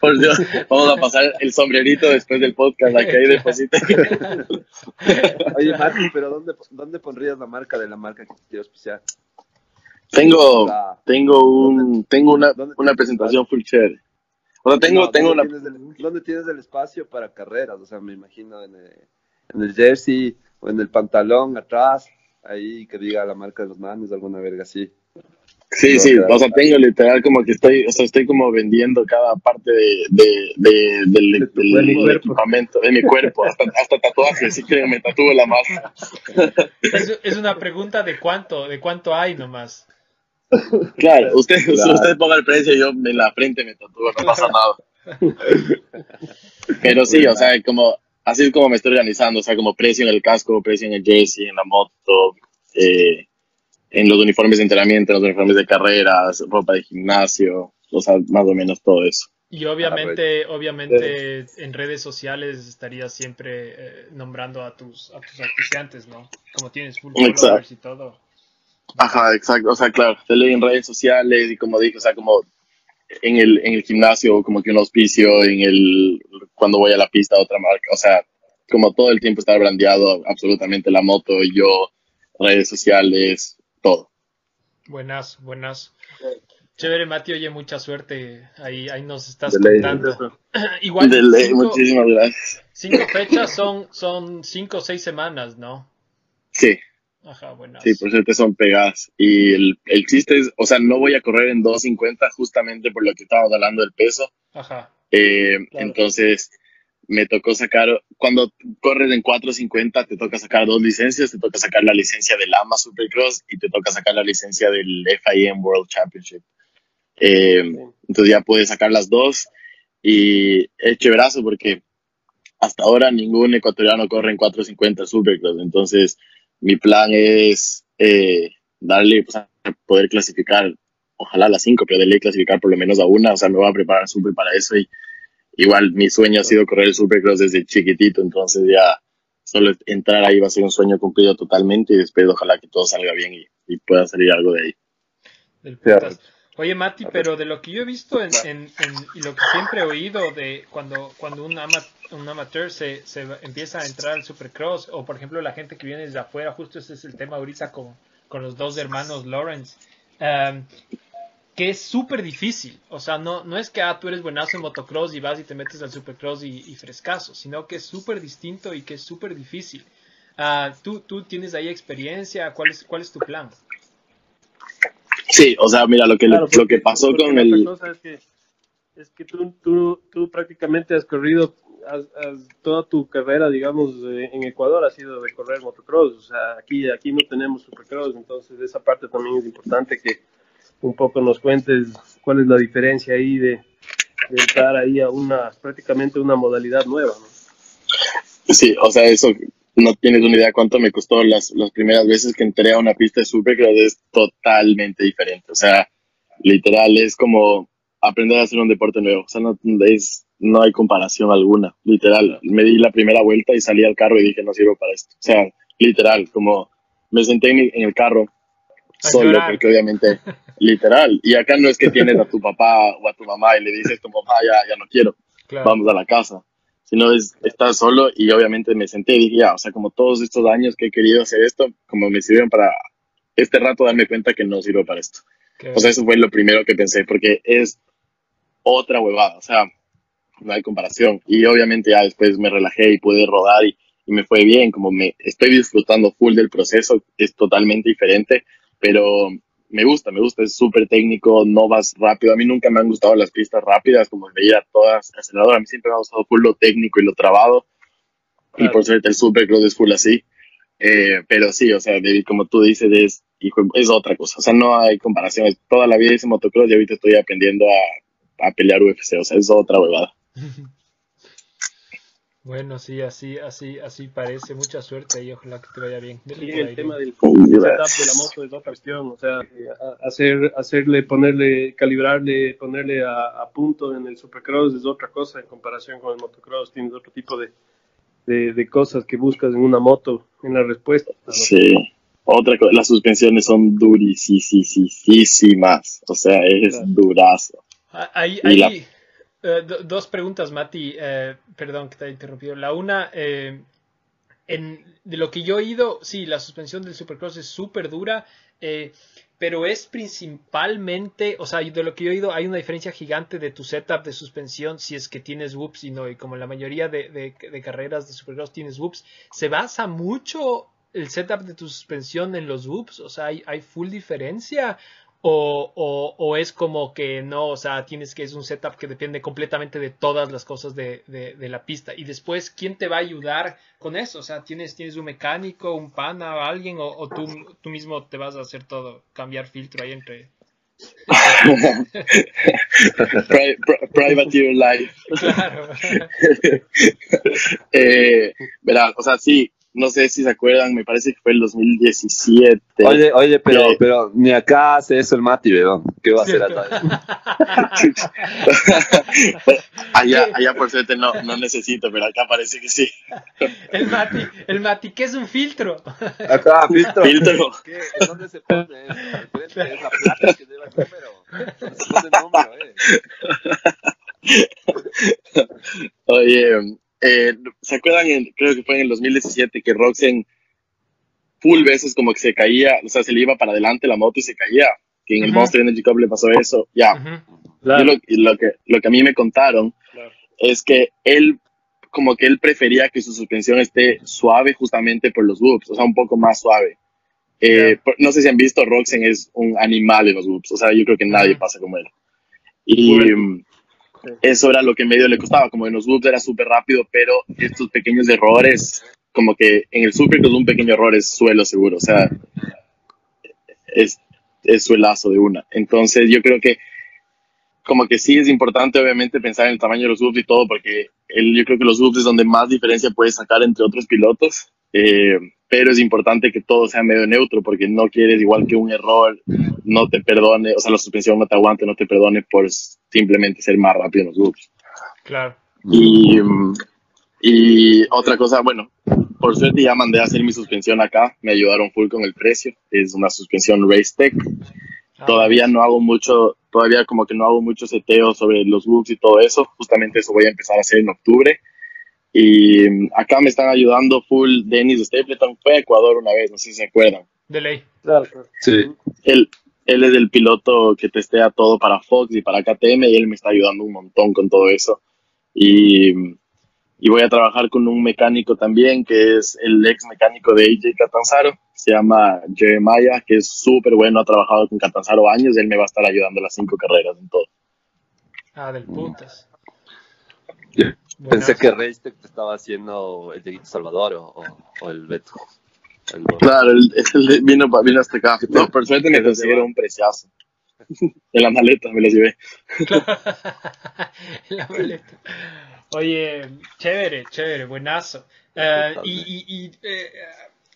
Speaker 5: por Dios, vamos a pasar el sombrerito después del podcast, la que hay deposita.
Speaker 1: Oye, Martín, pero ¿dónde, ¿dónde pondrías la marca de la marca que quieres auspiciar?
Speaker 5: Tengo, tengo un, tengo una, una presentación full chévere. O sea, tengo, tengo
Speaker 1: ¿dónde
Speaker 5: una.
Speaker 1: Tienes el, ¿Dónde tienes el espacio para carreras? O sea, me imagino en el, en el jersey o en el pantalón atrás, ahí que diga la marca de los manos, alguna verga así.
Speaker 5: Sí, sí, o sea, tengo literal como que estoy, o sea, estoy como vendiendo cada parte de, de, de del, del, equipamiento, de mi cuerpo, hasta, hasta tatuajes, si quieren me tatúo la masa.
Speaker 2: Es, es, una pregunta de cuánto, de cuánto hay nomás.
Speaker 5: Claro, usted, usted ponga el precio y yo en la frente me tatúo, no pasa nada. Pero sí, o sea, como, así es como me estoy organizando, o sea, como precio en el casco, precio en el jersey, en la moto, eh, en los uniformes de entrenamiento, en los uniformes de carreras, ropa de gimnasio, o sea, más o menos todo eso.
Speaker 2: Y obviamente, obviamente en redes sociales estarías siempre eh, nombrando a tus, a tus auspiciantes, ¿no? Como tienes full followers y todo.
Speaker 5: Ajá, exacto. O sea, claro, te leí en redes sociales y como dije, o sea, como en el, en el gimnasio, como que un auspicio, en el, cuando voy a la pista, otra marca. O sea, como todo el tiempo estar brandeado absolutamente la moto, yo, redes sociales, todo.
Speaker 2: Buenas, buenas. Chévere, Mati, oye, mucha suerte. Ahí, ahí nos estás contando. Igual.
Speaker 5: De muchísimas gracias.
Speaker 2: Cinco fechas son, son cinco o seis semanas, ¿no?
Speaker 5: Sí.
Speaker 2: Ajá, buenas.
Speaker 5: Sí, por cierto son pegadas. Y el, el chiste es, o sea, no voy a correr en 250 justamente por lo que estábamos hablando del peso.
Speaker 2: Ajá.
Speaker 5: Eh, entonces, me tocó sacar, cuando corres en 450, te toca sacar dos licencias, te toca sacar la licencia del AMA Supercross y te toca sacar la licencia del FIM World Championship. Eh, entonces ya puedes sacar las dos y es chéverazo porque hasta ahora ningún ecuatoriano corre en 450 Supercross, entonces mi plan es eh, darle, pues, poder clasificar, ojalá a las cinco, pero de clasificar por lo menos a una, o sea, me voy a preparar súper para eso y igual mi sueño ha sido correr el Supercross desde chiquitito, entonces ya solo entrar ahí va a ser un sueño cumplido totalmente y después ojalá que todo salga bien y, pueda salir algo de ahí.
Speaker 2: Oye, Mati, pero de lo que yo he visto en, y lo que siempre he oído de cuando, cuando un, un amateur se, se, empieza a entrar al Supercross, o por ejemplo la gente que viene desde afuera, justo ese es el tema ahorita con, con los dos hermanos Lawrence, um, que es súper difícil. O sea, no, no es que ah, tú eres buenazo en motocross y vas y te metes al supercross y, y frescaso, sino que es súper distinto y que es súper difícil. Uh, ¿tú, ¿tú, tienes ahí experiencia? ¿Cuál es, ¿Cuál es tu plan?
Speaker 5: Sí, o sea, mira, lo que, lo que pasó con el...
Speaker 3: Cosa es que, es que tú, tú, tú prácticamente has corrido toda tu carrera, digamos, en Ecuador ha sido de correr motocross. O sea, aquí, aquí no tenemos supercross, entonces esa parte también es importante que un poco nos cuentes cuál es la diferencia ahí de, de entrar ahí a una, prácticamente una modalidad nueva, ¿no?
Speaker 5: Sí, o sea, eso no tienes una idea cuánto me costó las, las primeras veces que entré a una pista de supercross, es totalmente diferente. O sea, literal, es como aprender a hacer un deporte nuevo. O sea, no, es, no hay comparación alguna. Literal, me di la primera vuelta y salí al carro y dije, no sirvo para esto. O sea, literal, como me senté en, el carro solo, porque obviamente, literal. Y acá no es que tienes a tu papá o a tu mamá y le dices, tu mamá, ya, ya no quiero, vamos a la casa. Sino es, estás solo y obviamente me senté y dije, ya, o sea, como todos estos años que he querido hacer esto, como me sirven para este rato darme cuenta que no sirvo para esto. O sea, eso fue lo primero que pensé, porque es otra huevada, o sea, no hay comparación. Y obviamente ya después me relajé y pude rodar y, me fue bien, como me estoy disfrutando full del proceso, es totalmente diferente, pero me gusta, me gusta, es súper técnico, no vas rápido. A mí nunca me han gustado las pistas rápidas, como veía todas aceleradoras. A mí siempre me ha gustado full lo técnico y lo trabado. Y por suerte el Supercross es full así. Eh, pero sí, o sea, David, como tú dices, es, es otra cosa. O sea, no hay comparación. Toda la vida hice motocross y ahorita estoy aprendiendo a a pelear UFC, o sea, es otra huevada.
Speaker 2: Bueno, sí, así, así, así parece. Mucha suerte y ojalá que te vaya bien.
Speaker 3: Y el tema del setup de la moto es otra cuestión, o sea, hacer, hacerle, ponerle, calibrarle, ponerle a, punto en el supercross es otra cosa en comparación con el motocross. Tienes otro tipo de, de, cosas que buscas en una moto, en la respuesta.
Speaker 5: Sí. Otra cosa, las suspensiones son durísimas, o sea, es durazo.
Speaker 2: Hay, eh, dos preguntas, Mati. Eh, perdón que te haya interrumpido. La una, eh, en, de lo que yo he oído, sí, la suspensión del Supercross es súper dura, pero es principalmente, o sea, de lo que yo he oído, hay una diferencia gigante de tu setup de suspensión si es que tienes whoops y no, y como la mayoría de, carreras de Supercross tienes whoops, se basa mucho el setup de tu suspensión en los whoops, o sea, hay full diferencia o, o, es como que no, o sea, tienes que es un setup que depende completamente de todas las cosas de, de, la pista. Y después, ¿quién te va a ayudar con eso? O sea, ¿tienes, tienes un mecánico, un pana o alguien? ¿O, tú, tú mismo te vas a hacer todo, cambiar filtro ahí entre...
Speaker 5: private your life. Claro. eh, verá, o sea, sí, no sé si se acuerdan, me parece que fue el 2017.
Speaker 1: Oye, oye, pero, pero ni acá hace eso el Mati, ¿verdad? ¿Qué va a hacer
Speaker 5: allá, allá por suerte no, no necesito, pero acá parece que sí.
Speaker 2: el Mati, el Mati, ¿qué es un filtro?
Speaker 1: Acá, filtro.
Speaker 5: filtro.
Speaker 1: ¿Qué? ¿Dónde se pone? Es la plata que lleva el número. Se pone el
Speaker 5: número, eh. Oye, eh, ¿Se acuerdan? creo que fue en el 2017 que Roxen full veces como que se caía, o sea, se le iba para adelante la moto y se caía. Que en el Monster Energy Cup le pasó eso. Ya. lo, que, lo que a mí me contaron es que él, como que él prefería que su suspensión esté suave justamente por los whoops, o sea, un poco más suave. Eh, no sé si han visto, Roxen es un animal en los whoops, o sea, yo creo que nadie pasa como él. Y eso era lo que medio le costaba, como en los loops era súper rápido, pero estos pequeños errores, como que en el Supercross un pequeño error es suelo seguro, o sea, es, es suelazo de una. Entonces yo creo que como que sí es importante obviamente pensar en el tamaño de los loops y todo, porque yo creo que los loops es donde más diferencia puedes sacar entre otros pilotos, eh, pero es importante que todo sea medio neutro, porque no quieres igual que un error no te perdone, o sea, la suspensión no te aguante, no te perdone por simplemente ser más rápido en los loops.
Speaker 2: Claro.
Speaker 5: Y, y otra cosa, bueno, por suerte ya mandé a hacer mi suspensión acá, me ayudaron full con el precio, es una suspensión Racetech. Todavía no hago mucho, todavía como que no hago mucho seteo sobre los loops y todo eso, justamente eso voy a empezar a hacer en octubre. Y acá me están ayudando full Dennis Stapleton, fue a Ecuador una vez, no sé si se acuerdan.
Speaker 2: De ley.
Speaker 3: Claro, claro.
Speaker 1: Sí.
Speaker 5: Él, él es el piloto que testea todo para Fox y para KTM y él me está ayudando un montón con todo eso. Y, y voy a trabajar con un mecánico también que es el ex mecánico de AJ Catanzaro, se llama Jeremiah, que es súper bueno, ha trabajado con Catanzaro años, él me va a estar ayudando las cinco carreras en todo.
Speaker 2: Ah, del puntas.
Speaker 1: Pensé que Reistec te estaba haciendo el Dieguito Salvador o el Beto. El
Speaker 5: Claro, él, él vino, vino hasta acá. No, por suerte me consiguieron un preciazo. En la maleta me los llevé.
Speaker 2: La maleta. Oye, chévere, chévere, buenazo. Eh, y, y, y, eh,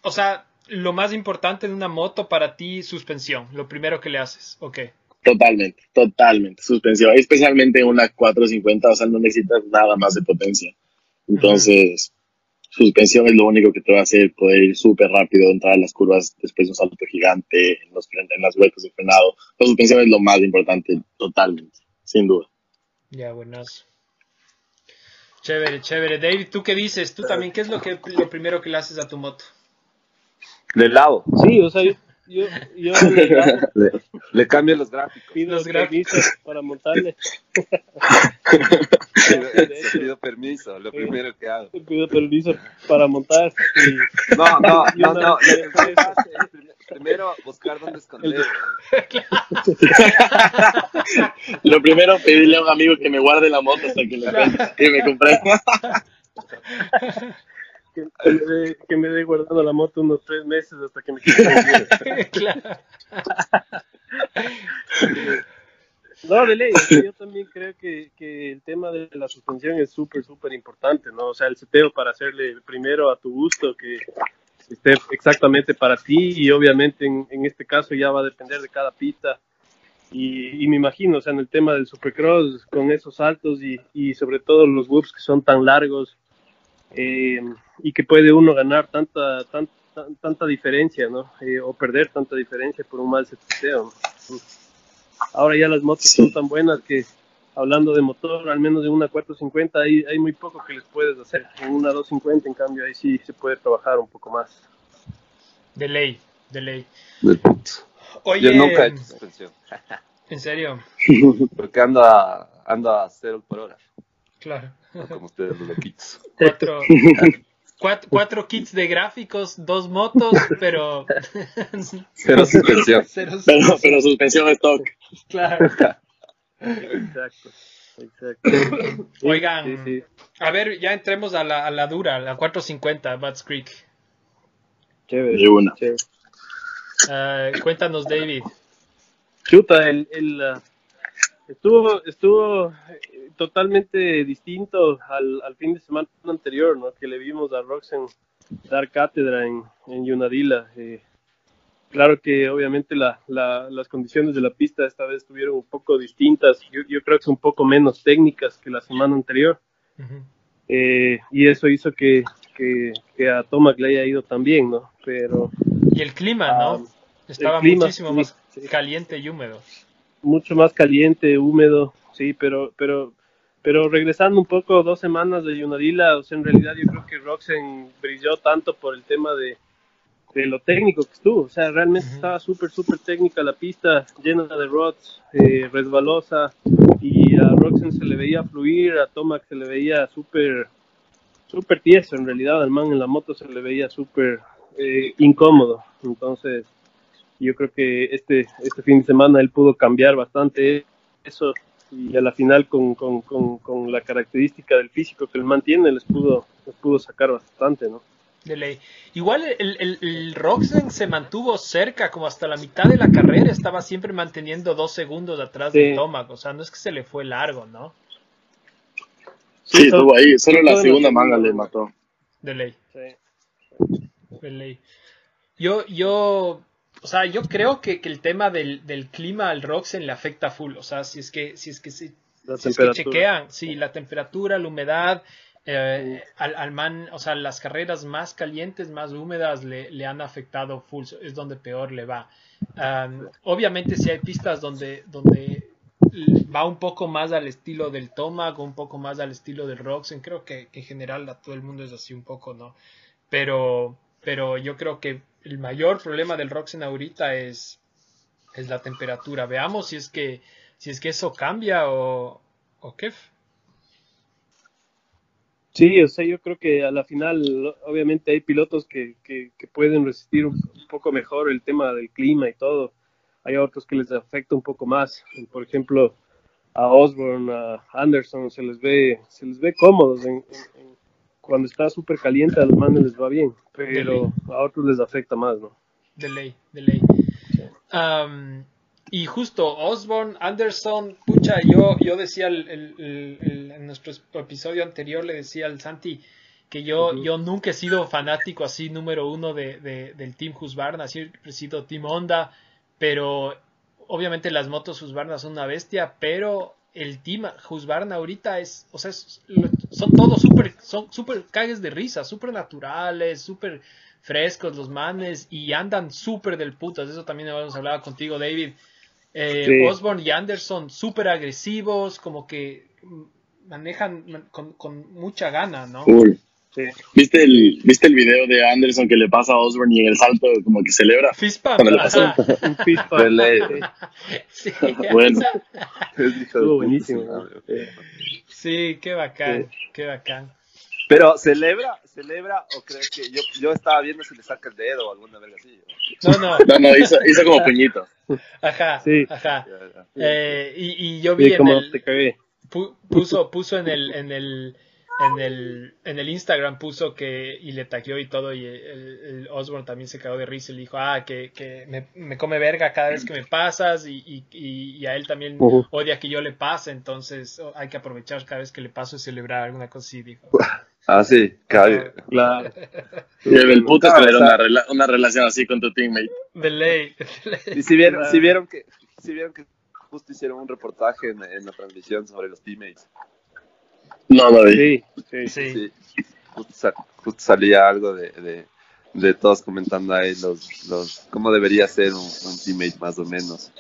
Speaker 2: o sea, lo más importante de una moto para ti, suspensión, lo primero que le haces, ok.
Speaker 5: Totalmente, totalmente. Suspensión, especialmente en una 450, o sea, no necesitas nada más de potencia. Entonces, suspensión es lo único que te va a hacer poder ir súper rápido, entrar a las curvas después de un salto gigante, en, los, fren- en las huecos de frenado. La suspensión es lo más importante, totalmente, sin duda.
Speaker 2: Ya, buenazo. Chévere, chévere. David, ¿tú qué dices? ¿Tú también qué es lo, que, lo primero que le haces a tu moto?
Speaker 1: Le lavo.
Speaker 3: Sí, o sea, yo, yo, yo le
Speaker 1: Le, le cambio los gráficos.
Speaker 3: pido
Speaker 2: Los
Speaker 3: permiso para montarle.
Speaker 1: Pido, pido permiso, lo primero que hago.
Speaker 3: Pido permiso para montar. Y
Speaker 1: No, no, no, no.
Speaker 3: vez
Speaker 1: Lo que pasa es prim- Primero buscar dónde esconder.
Speaker 5: Lo primero, pedirle a un amigo que me guarde la moto hasta que, me, que me compré.
Speaker 3: que, que me dé, que me dé guardando la moto unos tres meses hasta que me dinero.
Speaker 2: claro.
Speaker 3: No, de ley, yo también creo que, que el tema de la suspensión es súper, súper importante, ¿no? O sea, el seteo para hacerle primero a tu gusto, que esté exactamente para ti y obviamente en, en este caso ya va a depender de cada pista. Y, y me imagino, o sea, en el tema del supercross, con esos saltos y, y sobre todo los whoops que son tan largos eh, y que puede uno ganar tanta, tan- tan- tanta diferencia, ¿no? Eh, o perder tanta diferencia por un mal seteo. ¿no? Ahora ya las motos son tan buenas que hablando de motor, al menos de una 450 hay, hay muy poco que les puedes hacer. En una 250 en cambio ahí sí se puede trabajar un poco más.
Speaker 2: De ley, de ley. Oye,
Speaker 1: Yo nunca he hecho suspensión.
Speaker 2: en serio,
Speaker 1: Porque ando a, ando a cero por hora.
Speaker 2: claro.
Speaker 1: no como ustedes los loquitos.
Speaker 2: Cuatro, cuatro, cuatro kits de gráficos, dos motos, pero
Speaker 1: Cero suspensión.
Speaker 2: cero
Speaker 5: Pero, pero suspensión stock.
Speaker 2: claro.
Speaker 3: Exacto. Exacto. Sí,
Speaker 2: Oigan,
Speaker 3: sí, sí.
Speaker 2: a ver, ya entremos a la, a la dura, a la 450, Bats Creek.
Speaker 3: Chévere.
Speaker 5: Una.
Speaker 3: chévere.
Speaker 2: Eh, cuéntanos, David.
Speaker 3: Chuta, el, el, ah, estuvo, estuvo eh, totalmente distinto al, al fin de semana anterior, ¿no? Que le vimos a Roxen dar cátedra en, en Yunadila. eh, claro que obviamente la, la- las condiciones de la pista esta vez estuvieron un poco distintas. Yo, yo creo que son un poco menos técnicas que la semana anterior. Eh, y eso hizo que, que, que a Tomac le haya ido también, ¿no? Pero
Speaker 2: Y el clima, ¿no?
Speaker 3: Ah,
Speaker 2: Estaba
Speaker 3: clima,
Speaker 2: muchísimo
Speaker 3: sí,
Speaker 2: más
Speaker 3: sí.
Speaker 2: caliente y húmedo.
Speaker 3: mucho más caliente, húmedo, sí, pero, pero, pero regresando un poco dos semanas de Yunadila, o sea, en realidad yo creo que Roxen brilló tanto por el tema de, de lo técnico que estuvo, o sea, realmente
Speaker 2: Ujú.
Speaker 3: estaba súper, súper técnica la pista, llena de rods, eh, resbalosa, y a Roxen se le veía fluir, a Tomac se le veía súper, súper tieso, en realidad al man en la moto se le veía súper eh, incómodo, entonces yo creo que este, este fin de semana él pudo cambiar bastante eso y a la final con, con, con, con la característica del físico que él mantiene les pudo, les pudo sacar bastante, ¿no?
Speaker 2: De ley. Igual el, el, el Roxen se mantuvo cerca, como hasta la mitad de la carrera, estaba siempre manteniendo dos segundos atrás
Speaker 3: Sí.
Speaker 2: del Tomac. O sea, no es que se le fue largo, ¿no?
Speaker 5: Sí, estuvo ahí. Solo la segunda manga le mató.
Speaker 2: De ley.
Speaker 3: Sí.
Speaker 2: de ley. Yo, yo, o sea, yo creo que, que el tema del, del clima al Roxen le afecta full. O sea, si es que, si es que, si,
Speaker 3: La
Speaker 2: si es que chequean, sí, la temperatura, la humedad, eh, al, al man, o sea, las carreras más calientes, más húmedas le, le han afectado full, es donde peor le va. Um, obviamente si hay pistas donde, donde va un poco más al estilo del Tomac, un poco más al estilo del Roxen, creo que, que en general a todo el mundo es así un poco, ¿no? Pero, pero yo creo que el mayor problema del Roxen ahorita es, es la temperatura. Veamos si es que, si es que eso cambia o, o qué.
Speaker 3: Sí, o sea, yo creo que a la final, obviamente hay pilotos que, que, que pueden resistir un, un poco mejor el tema del clima y todo. Hay otros que les afecta un poco más. Por ejemplo, a Osborne, a Anderson, se les ve, se les ve cómodos. En, en- en- cuando está súper caliente a los manes les va bien, pero a otros les afecta más, ¿no?
Speaker 2: De ley, de ley. Am, y justo Osborne, Anderson, pucha, yo, yo decía el- el- en nuestro episodio anterior, le decía al Santi que yo, yo nunca he sido fanático así número uno de, de- del Team Husqvarna, siempre he sido Team Honda, pero obviamente las motos Husqvarna son una bestia, pero el Team Husqvarna ahorita es, o sea, es- son todos súper, son súper cagues de risa, súper naturales, súper frescos los manes y andan súper del putas. Eso también habíamos hablado contigo, David. Eh,
Speaker 3: Sí.
Speaker 2: Osborne y Anderson súper agresivos, como que manejan man- con, con mucha gana, ¿no?
Speaker 5: Full.
Speaker 3: Sí.
Speaker 5: ¿Viste el, ¿Viste el video de Anderson que le pasa a Osborne y en el salto como que celebra?
Speaker 2: Ajá.
Speaker 3: Un.
Speaker 2: Sí.
Speaker 5: Bueno,
Speaker 3: Estuvo buenísimo.
Speaker 1: Sí,
Speaker 2: qué bacán, qué bacán.
Speaker 1: Pero celebra, celebra o crees que yo, yo estaba viendo si le saca el dedo o alguna vez así.
Speaker 2: No, no,
Speaker 5: no, no, hizo, hizo como puñito.
Speaker 2: ajá,
Speaker 3: Sí.
Speaker 2: ajá. Eh, y, y yo vi
Speaker 3: Sí,
Speaker 2: en
Speaker 3: como
Speaker 2: el,
Speaker 3: te cagué.
Speaker 2: pu- puso puso en el en el en el en el Instagram puso que y le taqueó y todo y el, el Osborne también se cagó de risa y le dijo ah que, que me, me come verga cada vez que me pasas y, y, y- a él también odia que yo le pase entonces oh, hay que aprovechar cada vez que le paso y celebrar alguna cosa así dijo
Speaker 1: Ah, sí, cabe.
Speaker 3: Claro.
Speaker 5: Y el, puto es
Speaker 1: Ah,
Speaker 5: tener
Speaker 1: o sea-
Speaker 5: una, rela- una relación así con tu teammate.
Speaker 2: de ley, de ley.
Speaker 1: Y si vieron, si vieron que, si vieron que justo hicieron un reportaje en, en la transmisión sobre los teammates.
Speaker 5: No, no, vi.
Speaker 3: Sí, sí.
Speaker 2: sí
Speaker 1: Sí, justo, sa- justo salía algo de, de, de todos comentando ahí los, los, cómo debería ser un, un teammate más o menos.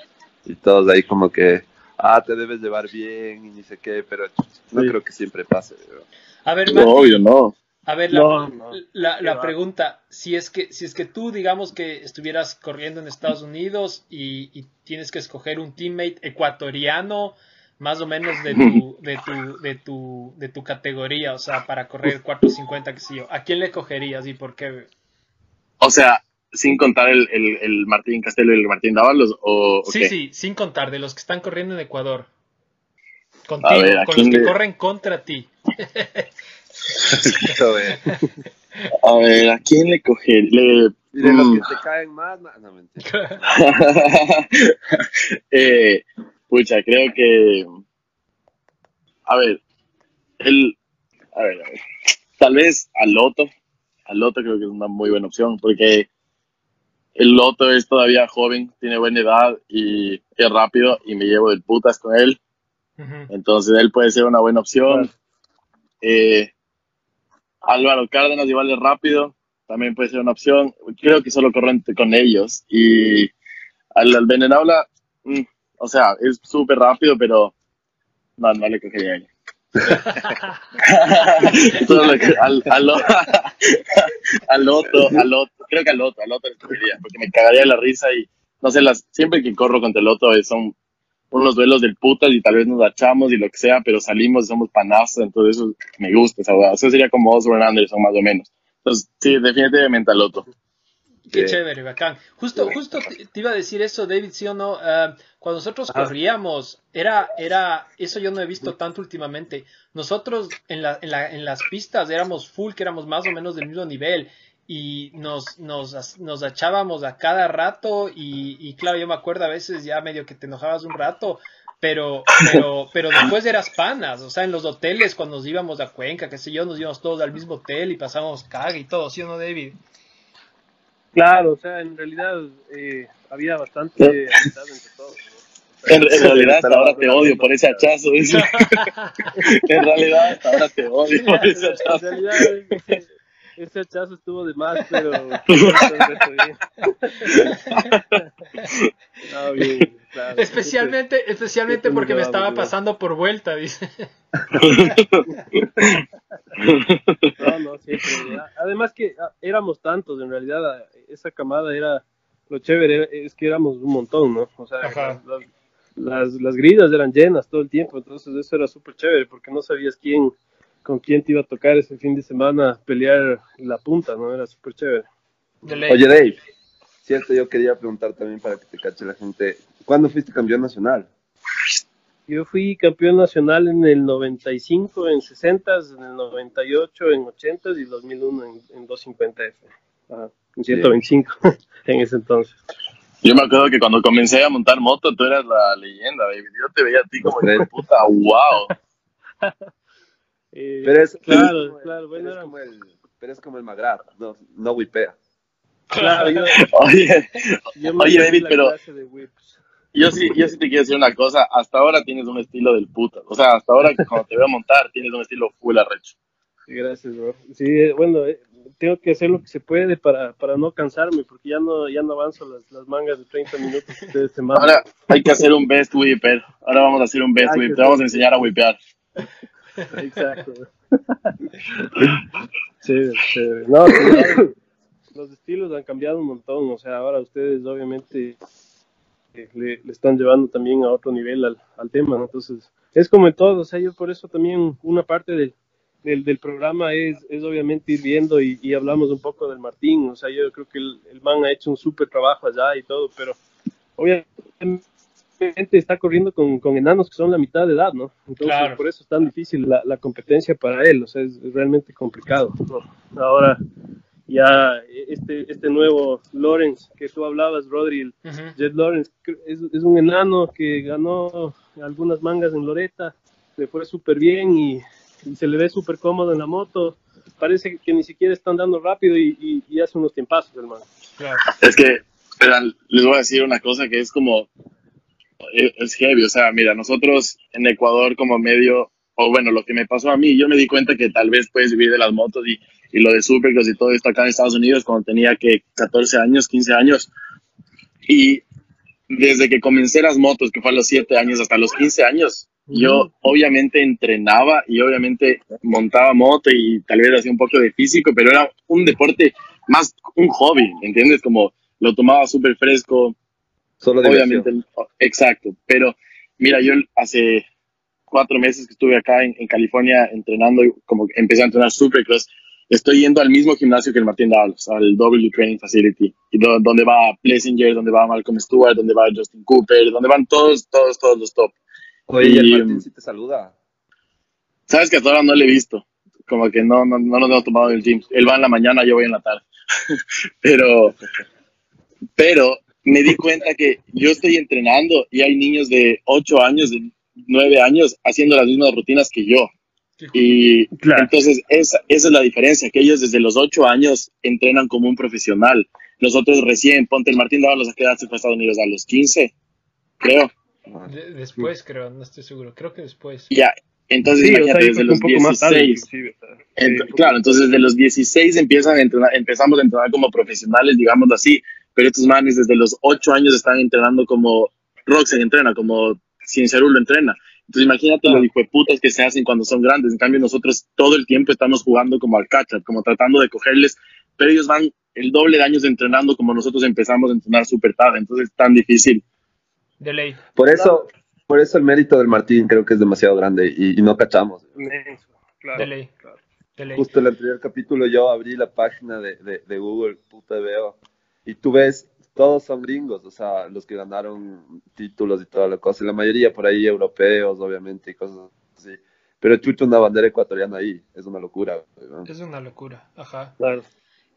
Speaker 1: Y todos ahí como que, ah, te debes llevar bien y ni sé qué, pero no
Speaker 3: Sí.
Speaker 1: creo que siempre pase. ¿no?
Speaker 2: a ver
Speaker 5: No, obvio, no.
Speaker 2: A ver, la,
Speaker 3: No, no.
Speaker 2: la, pregunta, si es que si es que tú digamos que estuvieras corriendo en Estados Unidos y, y tienes que escoger un teammate ecuatoriano más o menos de tu de tu de tu de tu categoría, o sea, para correr 450 que sé yo, ¿a quién le cogerías y por qué?
Speaker 5: O sea, sin contar el, el, el Martín Castelo y el Martín Dávalos, o,
Speaker 2: Sí, sí, sin contar de los que están corriendo en Ecuador.
Speaker 5: A
Speaker 2: Contigo,
Speaker 5: ver, ¿a
Speaker 2: con los
Speaker 5: quién
Speaker 2: que
Speaker 5: le-
Speaker 2: corren contra ti.
Speaker 5: A ver, ¿a quién le coger? Le...
Speaker 1: De los
Speaker 5: Mm.
Speaker 1: que te caen más, no, no, mentira.
Speaker 5: eh, pucha, creo que. A ver, el. A ver, a ver. Tal vez al Loto. Al Loto creo que es una muy buena opción porque el Loto es todavía joven, tiene buena edad y es rápido y me llevo del putas con él. Entonces él puede ser una buena opción. Eh, Álvaro Cárdenas igual es rápido, también puede ser una opción. Creo que solo corren con ellos. Y al, al Venenaula, mm, o sea, es súper rápido, pero no, no le cogería a él. Al, al, al Loto, al Loto, creo que al Loto, al Loto le cogería, porque me cagaría la risa y no sé, las, siempre que corro contra el eh, son unos duelos del putas y tal vez nos achamos y lo que sea, pero salimos y somos panazos, entonces eso me gusta esa hueá. Eso sería como Osborne Anderson más o menos. Entonces, sí, definitivamente al Loto.
Speaker 2: Qué
Speaker 1: Eh,
Speaker 2: chévere, bacán. Justo, justo te, te iba a decir eso, David, sí o no. Ah, cuando nosotros
Speaker 3: Ajá.
Speaker 2: corríamos, era, era, eso yo no he visto tanto últimamente. Nosotros en, la, en, la, en las pistas éramos full, que éramos más o menos del mismo nivel. Y nos, nos, nos echábamos a cada rato. Y, y claro, yo me acuerdo a veces ya medio que te enojabas un rato. Pero, pero, pero después eras panas, o sea, en los hoteles cuando nos íbamos a Cuenca, qué sé yo, nos íbamos todos al mismo hotel y pasábamos caga y todo, ¿sí o no, David?
Speaker 3: Claro, o sea, en realidad eh, había bastante amistad entre todos. ¿no?
Speaker 5: En, en realidad hasta ahora te odio por ese hachazo. en realidad hasta ahora te odio por ese
Speaker 3: En
Speaker 5: hachazo.
Speaker 3: realidad, ese, hachazo estuvo de más, pero. bien. No, bien, claro.
Speaker 2: Especialmente, especialmente porque me
Speaker 3: me
Speaker 2: estaba pasando por vuelta, dice.
Speaker 3: No, no, siempre. Además que ah, éramos tantos, en realidad, ah, esa camada era. Lo chévere era- es que éramos un montón, ¿no? O sea,
Speaker 2: Ajá.
Speaker 3: las, las, las grillas eran llenas todo el tiempo, entonces eso era súper chévere porque no sabías quién, con quién te iba a tocar ese fin de semana pelear la punta, ¿no? Era súper chévere.
Speaker 1: Oye, Dave, cierto, yo quería preguntar también para que te cache la gente. ¿Cuándo fuiste campeón nacional?
Speaker 3: Yo fui campeón nacional en el 95, en 60, en el 98, en 80 y 2001 en, en 250F. Ajá, en 125 en ese entonces.
Speaker 5: Yo me acuerdo que cuando comencé a montar moto, tú eras la leyenda, baby. Yo te veía a ti como puta, wow.
Speaker 3: Eh,
Speaker 1: Pero es,
Speaker 3: claro,
Speaker 1: pero
Speaker 3: claro, bueno,
Speaker 1: es
Speaker 3: era-
Speaker 1: como el, pero es como el Magrar, no, no whipea.
Speaker 3: claro, yo,
Speaker 5: Oye,
Speaker 3: yo
Speaker 5: Oye, David, pero-
Speaker 3: de
Speaker 5: yo sí, yo sí te quiero decir una cosa. Hasta ahora tienes un estilo del puta. O sea, hasta ahora que cuando te veo montar, tienes un estilo full arrecho.
Speaker 3: Sí, Gracias, bro. Sí, eh, bueno, eh, tengo que hacer lo que se puede para, para no cansarme, porque ya no, ya no avanzo las, las mangas de 30 minutos que ustedes se mandan.
Speaker 5: Ahora hay que hacer un best whipper. Ahora vamos a hacer un best whip. Te vamos a enseñar a whipear.
Speaker 3: Exacto. Chévere, chévere. No, los estilos han cambiado un montón. O sea, ahora ustedes obviamente eh, le, le están llevando también a otro nivel al, al tema, ¿no? Entonces, es como en todo. O sea, yo por eso también una parte del, del, del programa es, es obviamente ir viendo y, y hablamos un poco del Martín. O sea, yo creo que el, el man ha hecho un súper trabajo allá y todo, pero obviamente está corriendo con, con enanos que son la mitad de edad, ¿no? Entonces,
Speaker 2: Claro.
Speaker 3: por eso es tan difícil la, la competencia para él, o sea, es, es realmente complicado. ¿no? Ahora, ya este, este nuevo Lawrence que tú hablabas, Rodri, el
Speaker 2: Ujú.
Speaker 3: Jet Lawrence, es, es un enano que ganó algunas mangas en Loreta, le fue súper bien y, y se le ve súper cómodo en la moto. Parece que ni siquiera está andando rápido y, y- y hace unos tiempazos, hermano.
Speaker 2: Claro.
Speaker 5: Es que, verán, les voy a decir una cosa que es como, es es heavy, o sea, mira, nosotros en Ecuador como medio, o bueno, lo que me pasó a mí, yo me di cuenta que tal vez puedes vivir de las motos y, y lo de Supercross y todo esto acá en Estados Unidos cuando tenía que 14 años, 15 años, y desde que comencé las motos, que fue a los 7 años hasta los 15 años, yo obviamente entrenaba y obviamente montaba moto y tal vez hacía un poco de físico, pero era un deporte más un hobby, ¿entiendes? Como lo tomaba súper fresco,
Speaker 1: Solo diversión.
Speaker 5: obviamente, exacto, pero mira, yo hace cuatro meses que estuve acá en, en California entrenando, como empecé a entrenar Supercross, estoy yendo al mismo gimnasio que el Martín Davalos, al W Training Facility, y do- donde va Plessinger, donde va Malcolm Stewart, donde va Justin Cooper, donde van todos, todos, todos los top.
Speaker 1: Oye, y el Martín
Speaker 5: um,
Speaker 1: sí te saluda.
Speaker 5: Sabes que hasta ahora no le he visto, como que no, no, no nos hemos tomado en el gym. Él va en la mañana, yo voy en la tarde. pero, pero me di cuenta que yo estoy entrenando y hay niños de 8 años, de 9 años, haciendo las mismas rutinas que yo. Y
Speaker 3: Claro.
Speaker 5: entonces esa, esa es la diferencia, que ellos desde los 8 años entrenan como un profesional. Nosotros recién, ponte el Martín Dávalos a quedarse fue a Estados Unidos a los 15, creo.
Speaker 2: De- después creo, no estoy seguro. Creo que después.
Speaker 5: Ya, entonces
Speaker 3: Sí, o sea,
Speaker 5: imagínate, desde los
Speaker 3: un poco más tarde,
Speaker 5: 16.
Speaker 3: inclusive, o sea,
Speaker 5: Ent-
Speaker 3: sí,
Speaker 5: claro, entonces desde los 16 empiezan a entrenar, empezamos a entrenar como profesionales, digámoslo así, pero estos manes desde los 8 años están entrenando como Roxen entrena, como Cienciarulo entrena. Entonces imagínate los hijueputas que se hacen cuando son grandes. En cambio nosotros todo el tiempo estamos jugando como al catch como tratando de cogerles, pero ellos van el doble de años entrenando como nosotros empezamos a entrenar súper tarde, entonces es tan difícil.
Speaker 2: De ley.
Speaker 1: Por eso, por eso el mérito del Martín creo que es demasiado grande y, y no cachamos.
Speaker 3: inmenso, claro,
Speaker 2: De ley.
Speaker 3: claro.
Speaker 2: De ley.
Speaker 1: Justo el anterior capítulo yo abrí la página de, de, de Google, puta veo y tú ves, todos son gringos, o sea, los que ganaron títulos y toda la cosa, y la mayoría por ahí europeos, obviamente, y cosas así. Pero chucho una bandera ecuatoriana ahí, es una locura. ¿no?
Speaker 2: Es una locura, ajá.
Speaker 3: Claro.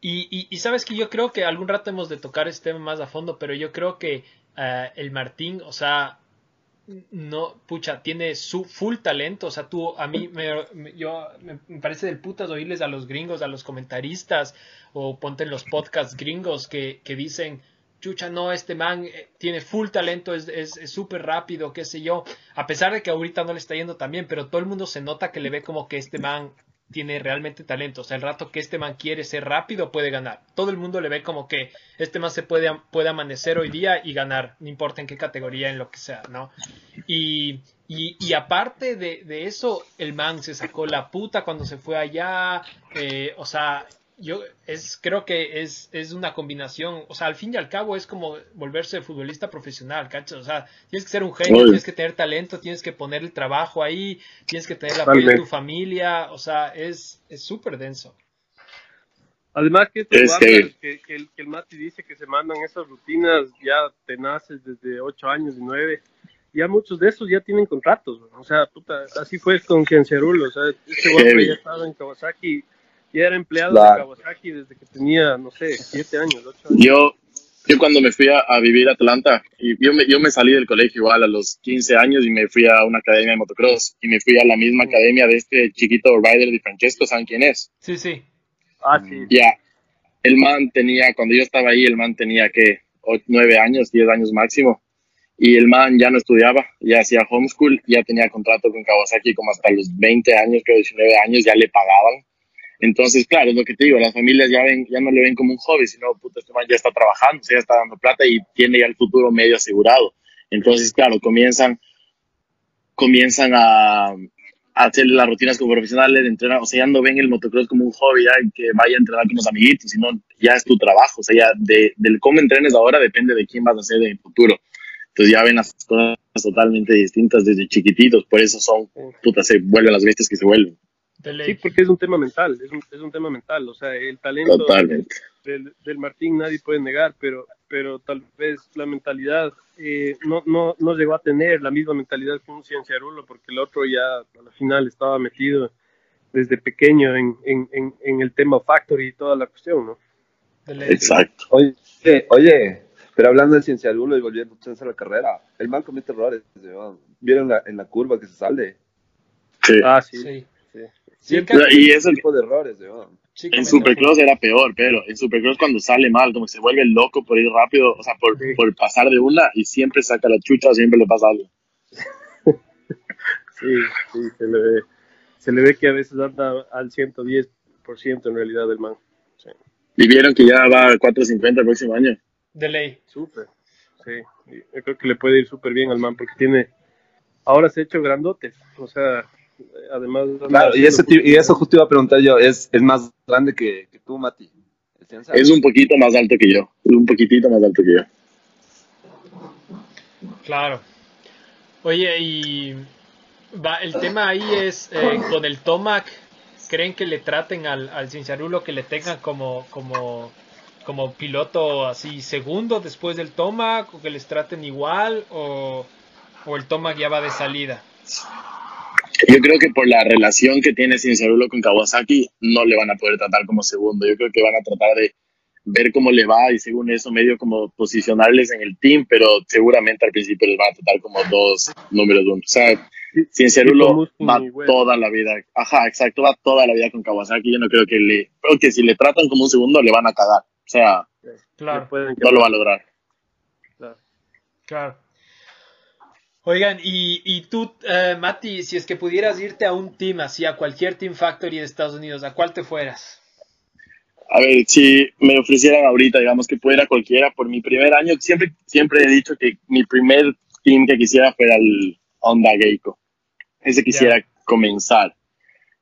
Speaker 2: Y, y, y sabes que yo creo que algún rato hemos de tocar este tema más a fondo, pero yo creo que eh, el Martín, o sea, no, pucha, tiene su full talento, o sea, tú, a mí, me, yo, me, parece del putas oírles a los gringos, a los comentaristas, o ponte en los podcasts gringos que, que dicen, chucha, no, este man eh, tiene full talento, es es- es súper rápido, qué sé yo, a pesar de que ahorita no le está yendo tan bien, pero todo el mundo se nota que le ve como que este man tiene realmente talento. O sea, el rato que este man quiere ser rápido, puede ganar. Todo el mundo le ve como que este man se puede, puede amanecer hoy día y ganar, no importa en qué categoría, en lo que sea, ¿no? Y, y, y aparte de, de eso, el man se sacó la puta cuando se fue allá. eh, o sea, yo es, creo que es, es una combinación. O sea, al fin y al cabo es como volverse futbolista profesional, ¿cachas? O sea, tienes que ser un genio,
Speaker 5: Oye.
Speaker 2: tienes que tener talento, tienes que poner el trabajo ahí, tienes que tener el apoyo de tu familia. O sea, es es súper denso.
Speaker 3: Además que estos
Speaker 5: Es
Speaker 3: que, que el, que el Mati dice que se mandan esas rutinas ya tenaces desde 8 años y 9, ya muchos de esos ya tienen contratos, ¿no? o sea, puta, así fue con Cianciarulo, o sea, este
Speaker 5: Heavy.
Speaker 3: ya estaba en Kawasaki, ya era empleado
Speaker 1: Claro.
Speaker 3: de Kawasaki desde que tenía, no sé, 7 años, 8 años.
Speaker 5: Yo, yo cuando me fui a, a vivir a Atlanta, y yo me, yo me salí del colegio igual a los 15 años y me fui a una academia de motocross y me fui a la misma academia de este chiquito rider de Francesco, ¿saben quién es?
Speaker 2: Sí, sí.
Speaker 3: Ah, sí,
Speaker 5: Ya, el man tenía, cuando yo estaba ahí, el man tenía que 9 años, 10 años máximo. Y el man ya no estudiaba, ya hacía homeschool, ya tenía contrato con Kawasaki como hasta los 20 años, creo 19 años, ya le pagaban. Entonces, claro, es lo que te digo, las familias ya ven, ya no le ven como un hobby, sino, puta, este man ya está trabajando, o sea, ya está dando plata y tiene ya el futuro medio asegurado. Entonces, claro, comienzan, comienzan a, hacer las rutinas como profesionales, de entrenar, o sea, ya no ven el motocross como un hobby, ya que vaya a entrenar con los amiguitos, sino ya es tu trabajo, o sea, ya de, del cómo entrenes ahora depende de quién vas a ser en el futuro. Entonces ya ven las cosas totalmente distintas desde chiquititos, por eso son, puta, se vuelven las bestias que se vuelven.
Speaker 2: De ley.
Speaker 3: Sí, porque es un tema mental, es un, es un tema mental, o sea, el talento del, del Martín nadie puede negar, pero, pero tal vez la mentalidad eh, no, no, no llegó a tener la misma mentalidad que un Cienciarulo, porque el otro ya a la final estaba metido desde pequeño en, en, en, en el tema factory y toda la cuestión, ¿no?
Speaker 5: Exacto.
Speaker 1: Oye, oye, pero hablando del cienciarulo y volviendo a la carrera, el man comete errores. ¿no? ¿Vieron la, en la curva que se sale?
Speaker 5: Sí.
Speaker 3: Ah, sí.
Speaker 2: Sí.
Speaker 3: Sí.
Speaker 5: Y eso-
Speaker 1: ese tipo de errores. ¿no?
Speaker 2: Sí,
Speaker 5: En. Supercross era peor, pero en Supercross cuando sale mal, como que se vuelve loco por ir rápido, o sea, por,
Speaker 3: Sí.
Speaker 5: por pasar de una y siempre saca la chucha, siempre le pasa algo.
Speaker 3: Sí, sí, se le ve, se le ve que a veces anda al 110% en realidad el man. Sí,
Speaker 5: Y vieron que ya va a 4.50 el próximo año.
Speaker 2: De ley.
Speaker 3: súper. Sí, yo creo que le puede ir súper bien al man porque tiene, ahora se ha hecho grandote, o sea, además...
Speaker 1: Claro, y, ese, y eso justo iba a preguntar yo, ¿es, es más grande que, que tú, Mati?
Speaker 5: Es un poquito más alto que yo, es un poquitito más alto que yo.
Speaker 2: Claro. Oye, y va, el tema ahí es eh, con el Tomac, ¿creen que le traten al, al Cinciarulo que le tengan como, como, como piloto así segundo después del Tomac o que les traten igual o, o el Tomac ya va de salida?
Speaker 5: Yo creo que por la relación que tiene Cinciarulo con Kawasaki, no le van a poder tratar como segundo. Yo creo que van a tratar de ver cómo le va y según eso medio como posicionarles en el team, pero seguramente al principio les van a tratar como dos números uno. O sea, Cinciarulo va toda la vida, ajá, exacto, va toda la vida con Kawasaki. Yo no creo que le, creo que si le tratan como un segundo le van a cagar. O sea,
Speaker 2: Claro,
Speaker 3: pueden
Speaker 5: no lo va a lograr.
Speaker 2: claro. Oigan, y, y tú, eh, Mati, si es que pudieras irte a un team, así a cualquier Team Factory de Estados Unidos, ¿a cuál te fueras?
Speaker 5: A ver, si me ofrecieran ahorita, digamos que pudiera cualquiera por mi primer año, siempre, siempre he dicho que mi primer team que quisiera fuera el Honda Geico. Ese quisiera comenzar.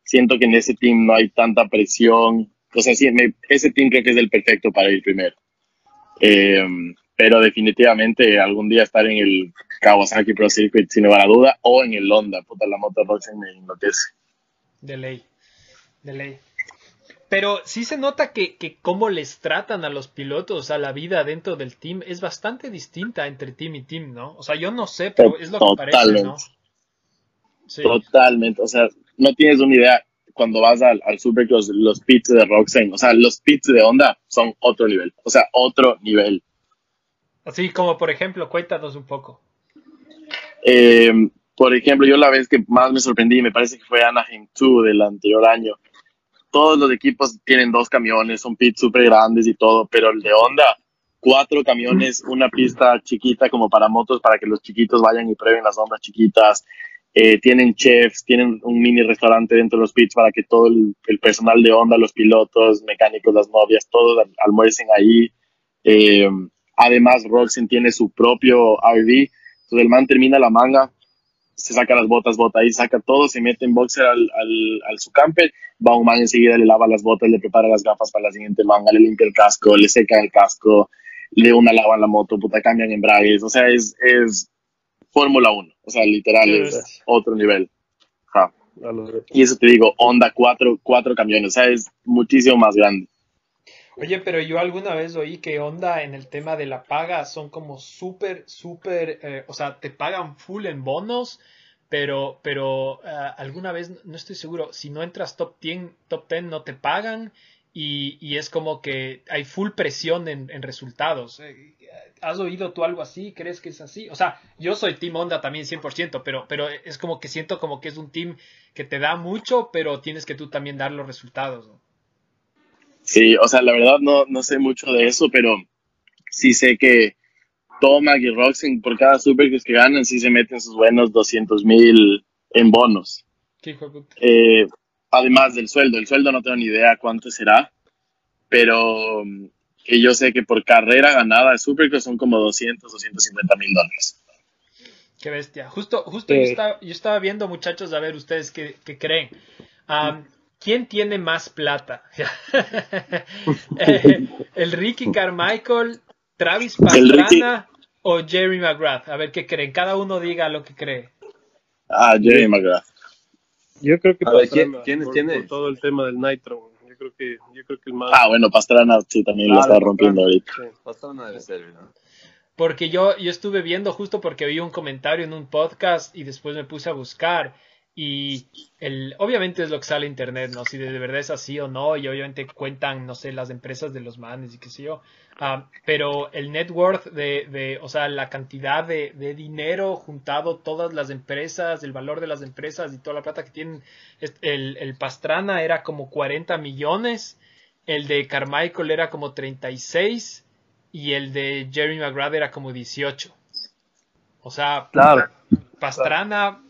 Speaker 5: Siento que en ese team no hay tanta presión. O sea, sí, me- ese team creo que es el perfecto para ir primero. Eh, pero definitivamente algún día estar en el Kawasaki Pro Circuit sin lugar a duda o en el Honda. Puta, la moto Roxen me enloquece.
Speaker 2: De ley. De ley. Pero sí se nota que, que cómo les tratan a los pilotos, a la vida dentro del team, es bastante distinta entre team y team, ¿no? O sea, yo no sé, pero es lo que parece, ¿no?
Speaker 5: Sí. Totalmente. O sea, no tienes una idea cuando vas al, al Supercross, los pits de Roxanne, o sea, los pits de Honda son otro nivel. O sea, otro nivel.
Speaker 2: Así como, por ejemplo, cuéntanos un poco.
Speaker 5: Eh, por ejemplo, yo la vez que más me sorprendí, me parece que fue Anaheim 2 del anterior año. Todos los equipos tienen dos camiones, son pits súper grandes y todo, pero el de Honda, cuatro camiones, una pista chiquita como para motos, para que los chiquitos vayan y prueben las ondas chiquitas. Eh, tienen chefs, tienen un mini restaurante dentro de los pits para que todo el, personal de Honda, los pilotos, mecánicos, las novias, todos almuercen ahí. Eh, además, Roxen tiene su propio RV. Entonces el man termina la manga, se saca las botas, bota ahí, saca todo, se mete en boxer al, al, al su camper, va un man enseguida, le lava las botas, le prepara las gafas para la siguiente manga, le limpia el casco, le seca el casco, le una lava en la moto, puta, cambian embragues, o sea, es, es Fórmula 1, o sea, literal es otro nivel. Y eso te digo, Honda, cuatro, cuatro camiones, o sea, es muchísimo más grande.
Speaker 2: Oye, pero yo alguna vez oí que Honda en el tema de la paga son como súper, súper, eh, o sea, te pagan full en bonos, pero, pero eh, alguna vez, no estoy seguro, si no entras top 10, top 10 no te pagan y, es como que hay full presión en, resultados. Eh, ¿Has oído tú algo así? ¿Crees que es así? O sea, yo soy Team Honda también 100%, pero, pero es como que siento como que es un team que te da mucho, pero tienes que tú también dar los resultados. ¿no?
Speaker 5: Sí, o sea, la verdad no, no sé mucho de eso, pero sí sé que Tomac y Roxen por cada Supercross que ganan sí se meten sus buenos 200 mil en bonos. Eh, además del sueldo, el sueldo no tengo ni idea cuánto será, pero que yo sé que por carrera ganada de Supercross son como 200 o 150 mil dólares.
Speaker 2: Qué bestia. Justo, justo yo, estaba, yo, estaba, viendo, muchachos, a ver ustedes qué, qué creen. Um, ¿Quién tiene más plata? Eh, ¿El Ricky Carmichael, Travis Pastrana o Jerry McGrath? A ver qué creen. Cada uno diga lo que cree.
Speaker 5: Ah, Jerry McGrath.
Speaker 3: Yo creo que Pastrana, ¿quién, por, tiene? todo el tema del Nitro. Yo creo que, yo creo que el más...
Speaker 5: Ah, bueno, Pastrana sí también lo está rompiendo ahorita. Sí.
Speaker 1: Pastrana debe ser, ¿no?
Speaker 2: Porque yo, yo estuve viendo justo porque vi un comentario en un podcast y después me puse a buscar y el, obviamente es lo que sale internet, ¿no? Si de verdad es así o no, y obviamente cuentan, no sé, las empresas de los manes y qué sé yo. Uh, pero el net worth de, de, o sea, la cantidad de, de, dinero juntado, todas las empresas, el valor de las empresas y toda la plata que tienen, el, el Pastrana era como 40 millones, el de Carmichael era como 36 y el de Jerry McGrath era como 18. O sea,
Speaker 3: claro.
Speaker 2: Pastrana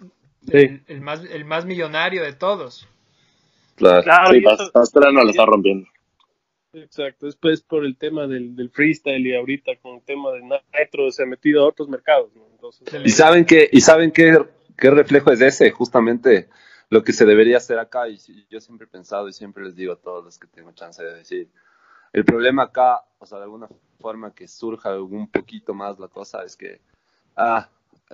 Speaker 2: el, más, el más millonario de todos.
Speaker 5: Claro, claro sí, lo está rompiendo.
Speaker 3: Exacto, después por el tema del, del, freestyle y ahorita con el tema de Nitro se ha metido a otros mercados.
Speaker 1: y saben que y saben qué, qué reflejo es ese, justamente lo que se debería hacer acá. Y yo siempre he pensado y siempre les digo a todos los que tengo chance de decir, el problema acá, o sea, de alguna forma que surja un poquito más la cosa es que, ah,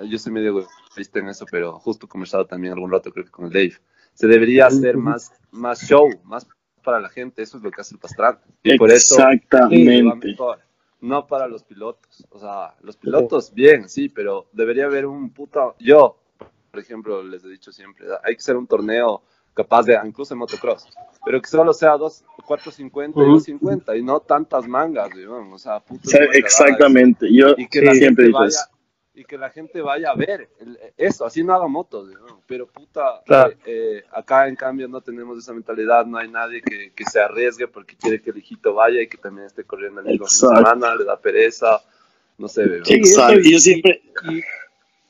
Speaker 1: yo soy medio egoísta en eso, pero justo conversado también algún rato creo que con el Dave. Se debería hacer más, más show, más para la gente, eso es lo que hace el Pastrana.
Speaker 5: Y por eso Exactamente.
Speaker 1: no para los pilotos. O sea, los pilotos, bien, sí, pero debería haber un puto. Yo, por ejemplo, les he dicho siempre, hay que hacer un torneo capaz de, incluso en motocross, pero que solo sea 2, 450 y 250 y no tantas mangas, digamos, o sea, puto
Speaker 5: Exactamente, yo y que siempre digo eso
Speaker 1: y que la gente vaya a ver eso, así no haga motos, pero puta, eh, eh, acá en cambio no tenemos esa mentalidad, no hay nadie que, que, se arriesgue porque quiere que el hijito vaya y que también esté corriendo el mismo de semana, le da pereza, no sé,
Speaker 5: Exacto, y, yo siempre...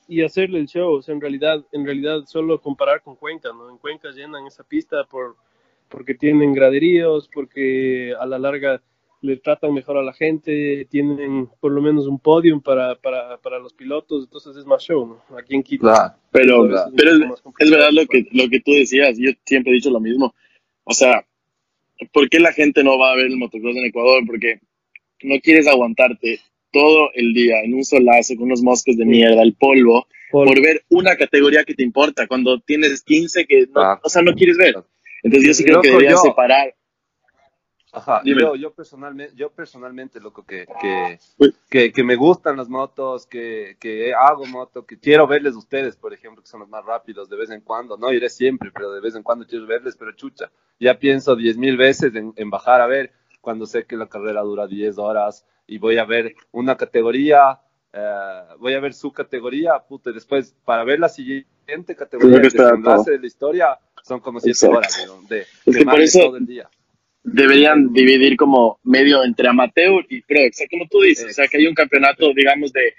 Speaker 3: Y, hacerle el show, o sea, en realidad, en realidad solo comparar con Cuenca, ¿no? En Cuenca llenan esa pista por porque tienen graderíos, porque a la larga le tratan mejor a la gente, tienen por lo menos un podium para, para, para los pilotos, entonces es más show, ¿no? Aquí en Quito.
Speaker 5: pero, pero es, verdad lo que, lo que tú decías, yo siempre he dicho lo mismo. O sea, ¿por qué la gente no va a ver el motocross en Ecuador? Porque no quieres aguantarte todo el día en un solazo con unos moscos de mierda, el polvo, por ver una categoría que te importa, cuando tienes 15 que no, o sea, no quieres ver. Entonces yo sí creo que deberías separar
Speaker 1: Ajá, yo, yo personalmente, yo personalmente, loco, que, que, que, que me gustan las motos, que, que hago moto, que quiero verles ustedes, por ejemplo, que son los más rápidos de vez en cuando, no iré siempre, pero de vez en cuando quiero verles, pero chucha, ya pienso diez mil veces en, en bajar a ver cuando sé que la carrera dura 10 horas y voy a ver una categoría, eh, voy a ver su categoría, puta, y después para ver la siguiente categoría,
Speaker 5: que
Speaker 1: de la historia, son como 7
Speaker 5: Exacto.
Speaker 1: horas weón, de,
Speaker 5: Es
Speaker 1: de
Speaker 5: que por
Speaker 1: madre
Speaker 5: eso-
Speaker 1: todo el día.
Speaker 5: Deberían dividir como medio entre amateur y pro, o sea, como tú dices, o sea, que hay un campeonato, digamos, de,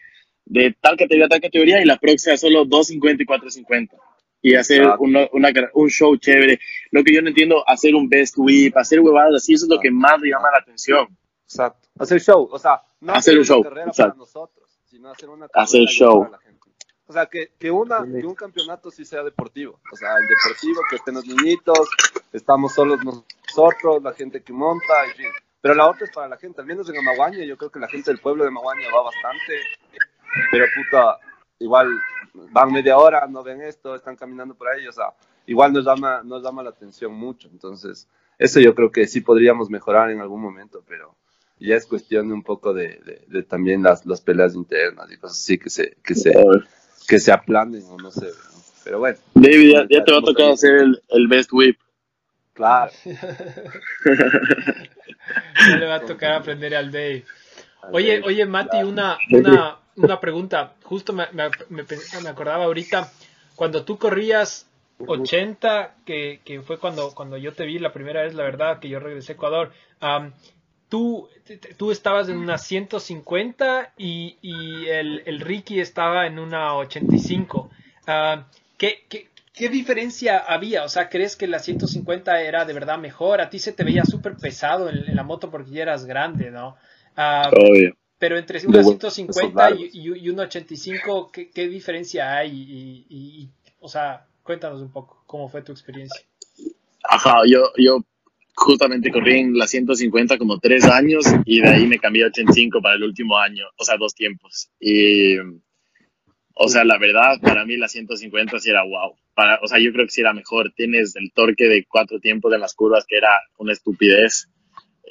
Speaker 5: de tal categoría, tal categoría, y la pro sea solo 250 y 450. Y hacer uno- una, un show chévere. Lo que yo no entiendo, hacer un best whip, hacer huevadas así, eso es lo que más le llama la atención.
Speaker 1: Exacto. Hacer show, o sea, no
Speaker 5: Hacer un
Speaker 1: una
Speaker 5: show,
Speaker 1: para nosotros, sino hacer una
Speaker 5: Hacer show.
Speaker 1: para la gente. O sea, que, que, una, que un campeonato sí sea deportivo. O sea, el deportivo, que estén los niñitos, estamos solos nosotros, la gente que monta, en fin. Pero la otra es para la gente, al menos en Amaguaña, yo creo que la gente del pueblo de Amaguaña va bastante. Pero puta, igual van media hora, no ven esto, están caminando por ahí, o sea, igual nos llama, nos llama la atención mucho. Entonces, eso yo creo que sí podríamos mejorar en algún momento, pero ya es cuestión de un poco de, de, de también las, las peleas internas y cosas así que se, que se. Que se aplanen o no sé. ¿no? Pero bueno,
Speaker 5: David, ya, ya te va a tocar hacer el, el best whip.
Speaker 1: claro.
Speaker 2: Ya le va a tocar aprender al Dave. Oye, oye, Mati, una, una, una pregunta. Justo me, me, me, acordaba ahorita, cuando tú corrías 80, que, que fue cuando, cuando yo te vi la primera vez, la verdad, que yo regresé a Ecuador, am, tú, tú estabas en una 150 y, y el, el Ricky estaba en una 85. Am, ¿qué, qué, ¿Qué diferencia había? O sea, ¿crees que la 150 era de verdad mejor? A ti se te veía súper pesado en, en la moto porque ya eras grande, ¿no? Ah,
Speaker 5: Obvio.
Speaker 2: pero entre una
Speaker 5: De bu-
Speaker 2: 150
Speaker 1: esos
Speaker 2: y, y, y una 85, ¿qué, ¿qué diferencia hay? Y, y- y- o sea, cuéntanos un poco, ¿cómo fue tu experiencia?
Speaker 5: Ajá, yo, yo justamente corrí en la 150 como tres años y de ahí me cambié a 85 para el último año, o sea, dos tiempos. Y, o sea, la verdad, para mí la 150 sí era wow. Para, o sea, yo creo que sí era mejor. Tienes el torque de cuatro tiempos en las curvas, que era una estupidez.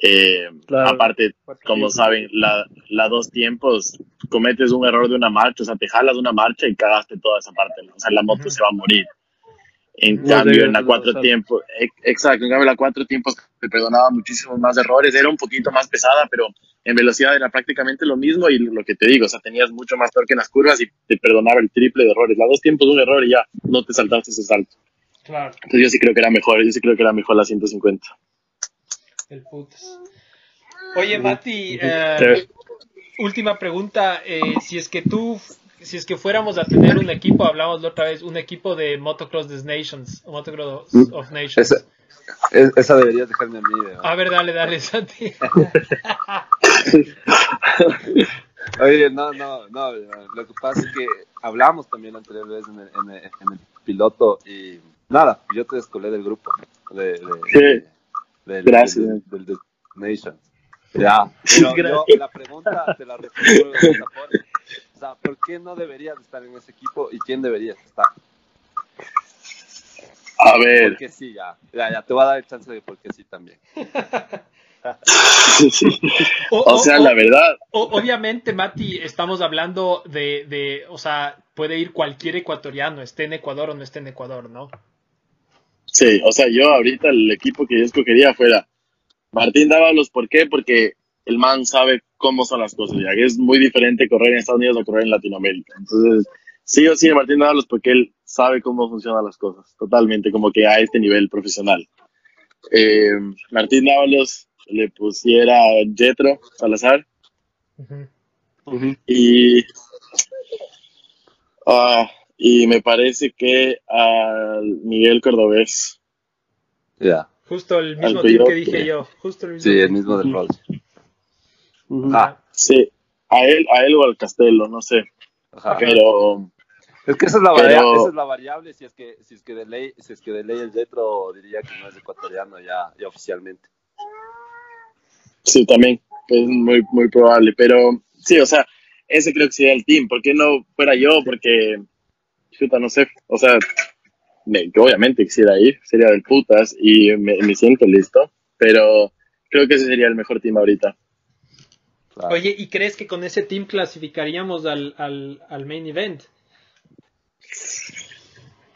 Speaker 5: Eh,
Speaker 3: Claro.
Speaker 5: Aparte, como saben, la, la dos tiempos, cometes un error de una marcha, o sea, te jalas una marcha y cagaste toda esa parte. ¿no? O sea, la moto
Speaker 2: Ujú.
Speaker 5: se va a morir. En
Speaker 3: No
Speaker 5: cambio, en la cuatro
Speaker 3: pasar.
Speaker 5: tiempos, ex- exacto, en cambio, la cuatro tiempos te perdonaba muchísimos más errores, era un poquito más pesada, pero en velocidad era prácticamente lo mismo y lo que te digo, o sea, tenías mucho más torque en las curvas y te perdonaba el triple de errores. La dos tiempos, un error y ya, no te saltaste ese salto.
Speaker 2: Claro,
Speaker 5: Entonces yo sí creo que era mejor, yo sí creo que era mejor la 150.
Speaker 2: el putas. Oye, Mati,
Speaker 3: Sí.
Speaker 2: última pregunta. eh, si es que tú, si es que fuéramos a tener un equipo, hablamos la otra vez, un equipo de Motocross des Nations, Motocross of Nations.
Speaker 1: Esa, es- esa deberías dejarme a mí. ¿verdad?
Speaker 2: A ver, dale, dale, Santi.
Speaker 1: Oye, no, no, no. Lo que pasa es que hablamos también la anterior vez en el, en el- en el piloto y nada, yo te descolé del grupo. De, de-
Speaker 5: Sí.
Speaker 1: de- del,
Speaker 5: Gracias.
Speaker 1: Del, del, del Nations. Ya, pero yo
Speaker 3: Gracias.
Speaker 1: la pregunta te la reformulo de esta forma. O sea, ¿por qué no deberías estar en ese equipo y quién deberías estar?
Speaker 5: A ver,
Speaker 1: Porque sí, ya. Ya, ya, te voy a dar el chance de por qué sí también.
Speaker 5: o sea, la verdad,
Speaker 2: O- obviamente, Mati, estamos hablando de, de, o sea, puede ir cualquier ecuatoriano, esté en Ecuador o no esté en Ecuador, ¿no?
Speaker 5: Sí, o sea, yo ahorita el equipo que yo escogería fuera Martín Dávalos. ¿Por qué? Porque el man sabe cómo son las cosas. Ya que es muy diferente correr en Estados Unidos a correr en Latinoamérica. Entonces, sí o sí, Martín Dávalos porque él sabe cómo funcionan las cosas. Totalmente, como que a este nivel profesional. Eh, Martín Dávalos le pusiera Jetro Salazar
Speaker 2: Ujú.
Speaker 5: y ah, y me parece que a Miguel Cordobés.
Speaker 1: Ya.
Speaker 2: Justo el mismo
Speaker 5: yo,
Speaker 2: que dije yo. Justo el mismo.
Speaker 1: Sí,
Speaker 2: tip.
Speaker 1: el mismo del Rolls. Ah,
Speaker 5: Sí, a él, a él o al Castelo, no sé.
Speaker 1: ajá.
Speaker 5: Pero
Speaker 1: Es que esa es la,
Speaker 5: Pero-
Speaker 1: variable, esa es la variable si es que si es que de ley si es que de ley el Jetro diría que no es ecuatoriano ya, ya oficialmente.
Speaker 5: sí, también es muy, muy probable. Pero sí, o sea, ese creo que sería el team. ¿Por qué no fuera yo? Porque, chuta, no sé. O sea, me- yo obviamente quisiera ir, sería del putas y me, me siento listo. Pero creo que ese sería el mejor team ahorita.
Speaker 1: Claro.
Speaker 2: Oye, ¿y crees que con ese team clasificaríamos al, al, al main event?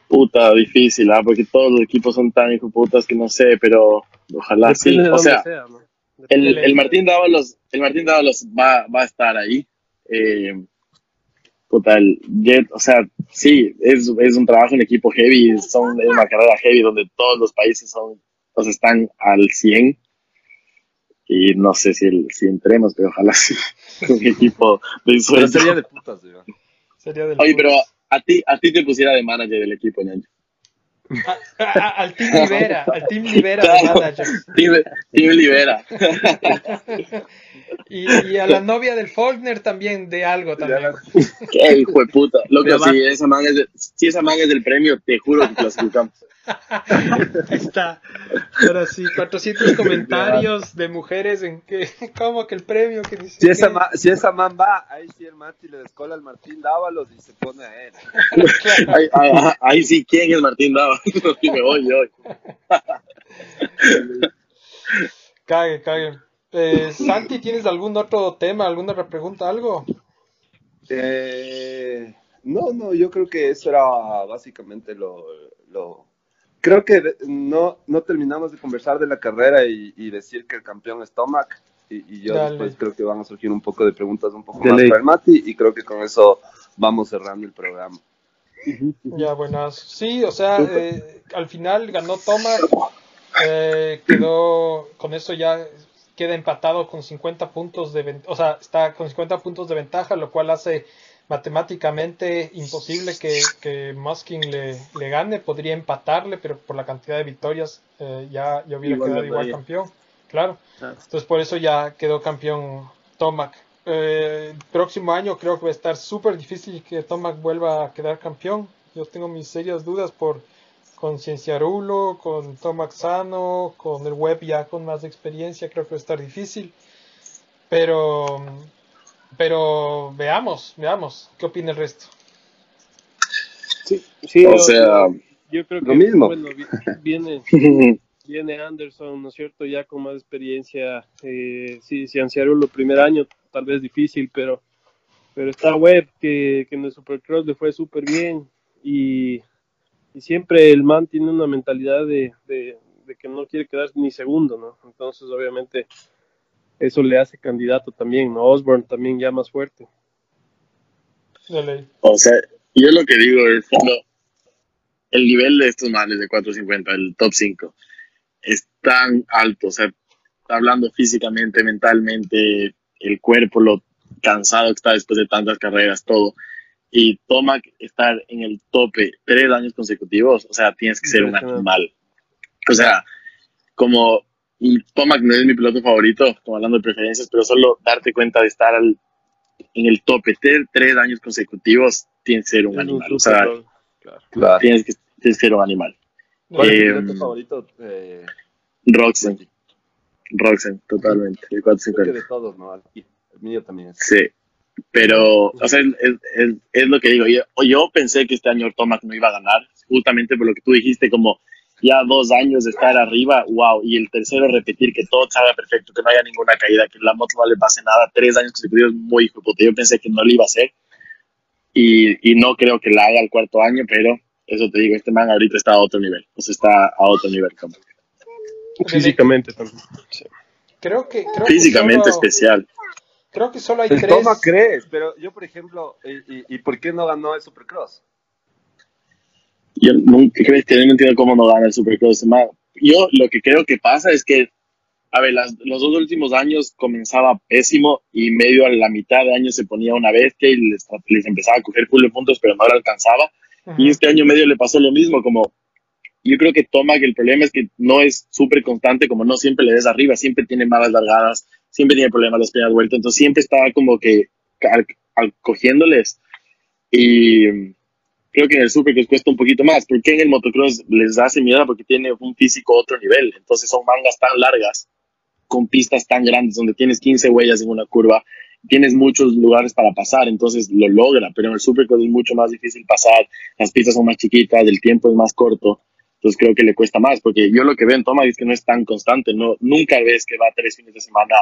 Speaker 5: Puta, difícil, ¿ah? porque todos los equipos son tan hijo putas que no sé, pero ojalá sí.
Speaker 3: Depende
Speaker 5: O sea,
Speaker 3: sea, ¿no?
Speaker 5: el, el Martín Dávalos, el Martín Dávalos va, va a estar ahí. Eh, puta, el Jet, o sea, sí, es, es un trabajo en equipo heavy, son, es una carrera heavy donde todos los países son, están al 100. Y no sé si, el, si entremos, pero ojalá sí. un equipo de
Speaker 1: Pero
Speaker 5: sueño.
Speaker 1: sería de putas, Iván.
Speaker 2: Sería del
Speaker 5: Oye, pero a ti, a ti te pusiera de manager del equipo, ñaño.
Speaker 2: A- a- al Team Libera, al Team Libera de
Speaker 5: Claro.
Speaker 2: manager.
Speaker 5: Team, Team Libera.
Speaker 2: Y, y a la novia del Faulkner también de algo también.
Speaker 5: Qué hijo de puta. Loco, si esa man es, de- si esa man es del premio, te juro que clasificamos.
Speaker 2: Ahí está. Ahora sí, 400 comentarios de mujeres en que, ¿cómo que el premio? Que dice
Speaker 1: Si esa,
Speaker 2: que-
Speaker 1: ma- si esa man va, ahí sí el Mati le descola al Martín Dávalos y se pone a él.
Speaker 5: Ahí, ahí- ahí sí, ¿quién es Martín Dava? Y me voy yo.
Speaker 2: Cague, cague. Eh, Santi, ¿tienes algún otro tema, alguna otra pregunta, algo?
Speaker 1: Eh, no, no, yo creo que eso era básicamente lo... lo... Creo que no, no terminamos de conversar de la carrera y, y decir que el campeón es Tomac. Y, y yo
Speaker 2: Dale.
Speaker 1: después creo que van a surgir un poco de preguntas un poco
Speaker 3: De
Speaker 1: más
Speaker 3: ley.
Speaker 1: para el Mati y creo que con eso vamos cerrando el programa.
Speaker 2: Ya, buenas. Sí, o sea, eh, al final ganó Thomas, eh, quedó, con eso ya queda empatado con 50 puntos de o sea, está con 50 puntos de ventaja, lo cual hace matemáticamente imposible que, que Muskin le, le gane, podría empatarle, pero por la cantidad de victorias eh, ya, ya hubiera
Speaker 3: Igual
Speaker 2: quedado igual campeón, claro.
Speaker 3: Ah.
Speaker 2: Entonces por eso ya quedó campeón Tomac. Eh, el próximo año creo que va a estar súper difícil que Tomac vuelva a quedar campeón. Yo tengo mis serias dudas por con Cienciarulo, con Tomac Sano, con el web ya con más experiencia, creo que va a estar difícil. Pero pero veamos, veamos qué opina el resto.
Speaker 3: Sí, sí,
Speaker 5: O
Speaker 3: yo-
Speaker 5: sea,
Speaker 3: yo creo que
Speaker 1: lo mismo.
Speaker 3: bueno, viene, viene Anderson, ¿no es cierto? Ya con más experiencia. Eh, sí, si Anciarulo el primer año, tal vez difícil, pero, pero está Webb, que, que en el Supercross le fue súper bien. Y, y siempre el man tiene una mentalidad de, de, de que no quiere quedar ni segundo, ¿no? Entonces, obviamente, eso le hace candidato también, ¿no? Osborne también ya más fuerte.
Speaker 5: O sea, yo lo que digo es no- el nivel de estos manes de 450, el top 5, es tan alto. O sea, hablando físicamente, mentalmente, el cuerpo, lo cansado que está después de tantas carreras, todo. Y Tomac estar en el tope tres años consecutivos, o sea, tienes que ser un animal. O sea, como y Tomac no es mi piloto favorito, como hablando de preferencias, pero solo darte cuenta de estar al, en el tope tres, tres años consecutivos, tienes que ser un
Speaker 3: Es un
Speaker 5: animal. O
Speaker 3: super
Speaker 5: sea,
Speaker 3: rol, claro.
Speaker 1: Claro.
Speaker 5: tienes que, tienes que ser un animal.
Speaker 1: ¿Cuál es tu
Speaker 5: Eh,
Speaker 1: piloto favorito? Eh,
Speaker 5: Roxen, Roxen, totalmente. El
Speaker 1: creo que
Speaker 5: 450.
Speaker 1: de todos, ¿no? El mío también es.
Speaker 5: Sí, pero, o sea, es, es- es lo que digo. Yo, yo pensé que este año Tomac no iba a ganar, justamente por lo que tú dijiste, como ya dos años de estar arriba, wow, y el tercero repetir que todo salga perfecto, que no haya ninguna caída, que la moto no le pase nada, tres años consecutivos, muy hijo de puta. Yo pensé que no lo iba a hacer, y, y no creo que la haga el cuarto año, pero eso te digo, este man ahorita está a otro nivel, o sea, está a otro nivel. como-
Speaker 3: Físicamente también. Sí.
Speaker 2: Creo que creo que
Speaker 5: Físicamente
Speaker 2: solo-
Speaker 5: especial.
Speaker 2: Creo que solo hay
Speaker 1: El
Speaker 2: tres.
Speaker 1: Toma crees, pero yo, por ejemplo, ¿y, y, y por qué no ganó el Supercross?
Speaker 5: Yo nunca creo que no entiendo cómo no gana el Supercross. Yo lo que creo que pasa es que, a ver, las- los dos últimos años comenzaba pésimo y medio a la mitad de año se ponía una bestia y les, les empezaba a coger full de puntos, pero no le alcanzaba.
Speaker 2: Ujú.
Speaker 5: Y este año medio le pasó lo mismo, como yo creo que toma que el problema es que no es súper constante, como no siempre le des arriba, siempre tiene malas largadas, siempre tiene problemas las primeras vueltas, entonces siempre estaba como que al- al- cogiéndoles. Y creo que en el super que cuesta un poquito más, porque en el motocross les hace miedo porque tiene un físico otro nivel, entonces son mangas tan largas, con pistas tan grandes, donde tienes 15 huellas en una curva, tienes muchos lugares para pasar, entonces lo logra, pero en el supercross es mucho más difícil pasar, las pistas son más chiquitas, el tiempo es más corto, Entonces creo que le cuesta más, porque yo lo que veo en Thomas es que no es tan constante, no, nunca ves que va tres fines de semana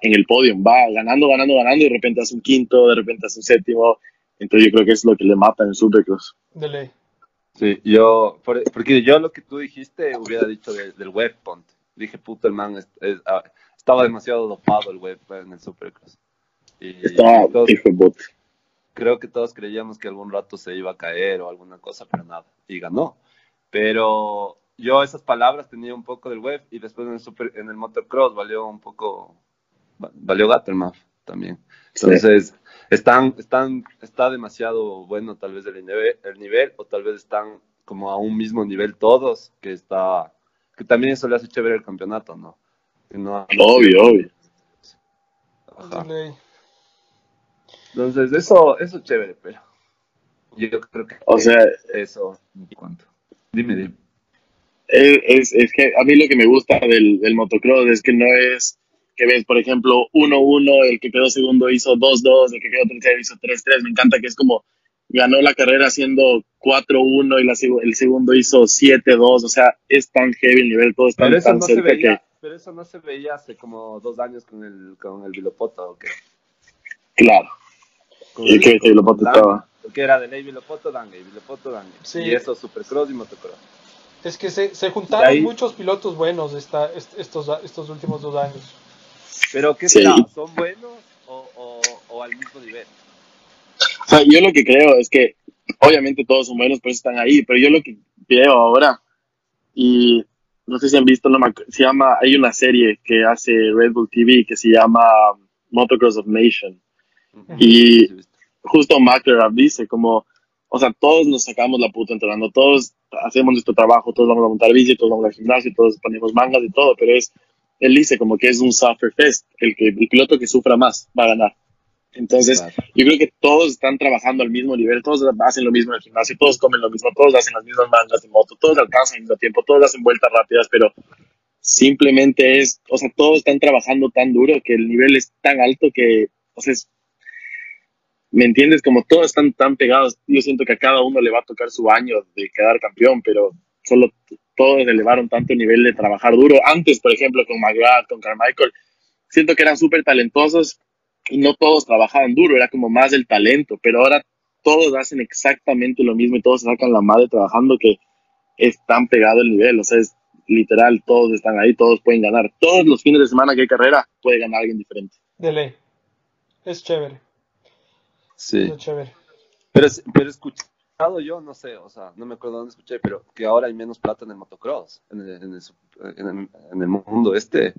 Speaker 5: en el podio, va ganando, ganando, ganando y de repente hace un quinto, de repente hace un séptimo, entonces yo creo que es lo que le mata en el Supercross.
Speaker 2: De ley.
Speaker 1: Sí, yo, por- porque yo lo que tú dijiste hubiera dicho de- del web, ponte. Dije, puto, el man es- es- ah, estaba demasiado dopado el web en el Supercross. Y,
Speaker 5: Estaba
Speaker 1: y todos-
Speaker 5: hijo de puta.
Speaker 1: creo que todos creíamos que algún rato se iba a caer o alguna cosa, pero nada, y ganó. Pero yo esas palabras tenía un poco del web y después en el, super, en el motocross valió un poco, va- valió gato el MAF también.
Speaker 5: Sí.
Speaker 1: Están, están, está demasiado bueno tal vez el nivel, el nivel o tal vez están como a un mismo nivel todos, que está, que también eso le hace chévere el campeonato, ¿no? Que no-
Speaker 5: Obvio, obvio.
Speaker 1: Ajá. Entonces, eso, eso es chévere, pero yo creo que
Speaker 5: O sea,
Speaker 1: eso, ¿cuánto? Dime, dime.
Speaker 5: es, es, es que a mí lo que me gusta del, del motocross es que no es que ves, por ejemplo, 1-1, el que quedó segundo hizo 2-2, el que quedó tercero hizo 3-3. Me encanta que es como ganó la carrera haciendo 4-1 y la, el segundo hizo 7-2. O sea, es tan heavy el nivel, todo está
Speaker 1: Pero eso
Speaker 5: tan
Speaker 1: no se
Speaker 5: cerca
Speaker 1: veía,
Speaker 5: que,
Speaker 1: pero eso no se veía hace como dos años con el, con el Vilopoto, ¿o qué?
Speaker 5: claro.
Speaker 1: Con
Speaker 5: ¿Y ¿Que Vilopoto estaba?
Speaker 1: Porque era de ley Vilopoto, Dange, y Vilopoto, Dange.
Speaker 2: Sí.
Speaker 1: Y eso, Supercross y Motocross.
Speaker 2: Es que se, se juntaron
Speaker 1: ahí-
Speaker 2: muchos pilotos buenos esta, est- estos, estos últimos dos años.
Speaker 1: Pero, ¿qué
Speaker 5: Sí.
Speaker 1: será? ¿Son buenos o, o, o al mismo nivel?
Speaker 5: O sea, yo lo que creo es que, obviamente todos son buenos, por eso están ahí, pero yo lo que veo ahora, y no sé si han visto, no me se llama, hay una serie que hace Red Bull TV que se llama Motocross of Nation. Y-. Justo McLaren dice como, o sea, todos nos sacamos la puta entrenando, todos hacemos nuestro trabajo, todos vamos a montar bici, todos vamos al gimnasio, todos ponemos mangas y todo, pero es, él dice como que es un suffer fest, el, que, el piloto que sufra más va a ganar. Entonces,
Speaker 1: Claro.
Speaker 5: yo creo que todos están trabajando al mismo nivel, todos hacen lo mismo en el gimnasio, todos comen lo mismo, todos hacen las mismas mangas de moto, todos alcanzan al mismo tiempo, todos hacen vueltas rápidas, pero simplemente es, o sea, todos están trabajando tan duro que el nivel es tan alto que, o sea, es- ¿me entiendes? Como todos están tan pegados, yo siento que a cada uno le va a tocar su año de quedar campeón, pero solo todos elevaron tanto el nivel de trabajar duro. Antes, por ejemplo, con McGrath, con Carmichael, siento que eran súper talentosos y no todos trabajaban duro, era como más el talento, pero ahora todos hacen exactamente lo mismo y todos sacan la madre trabajando que es tan pegado el nivel, o sea, es literal, todos están ahí, todos pueden ganar. Todos los fines de semana que hay carrera puede ganar alguien diferente.
Speaker 2: De ley. Es chévere.
Speaker 1: Sí.
Speaker 2: Es chévere.
Speaker 1: Pero, pero he escuchado yo, no sé, o sea, no me acuerdo dónde escuché, pero que ahora hay menos plata en el motocross, en el, en el, sup- en el- en el mundo este.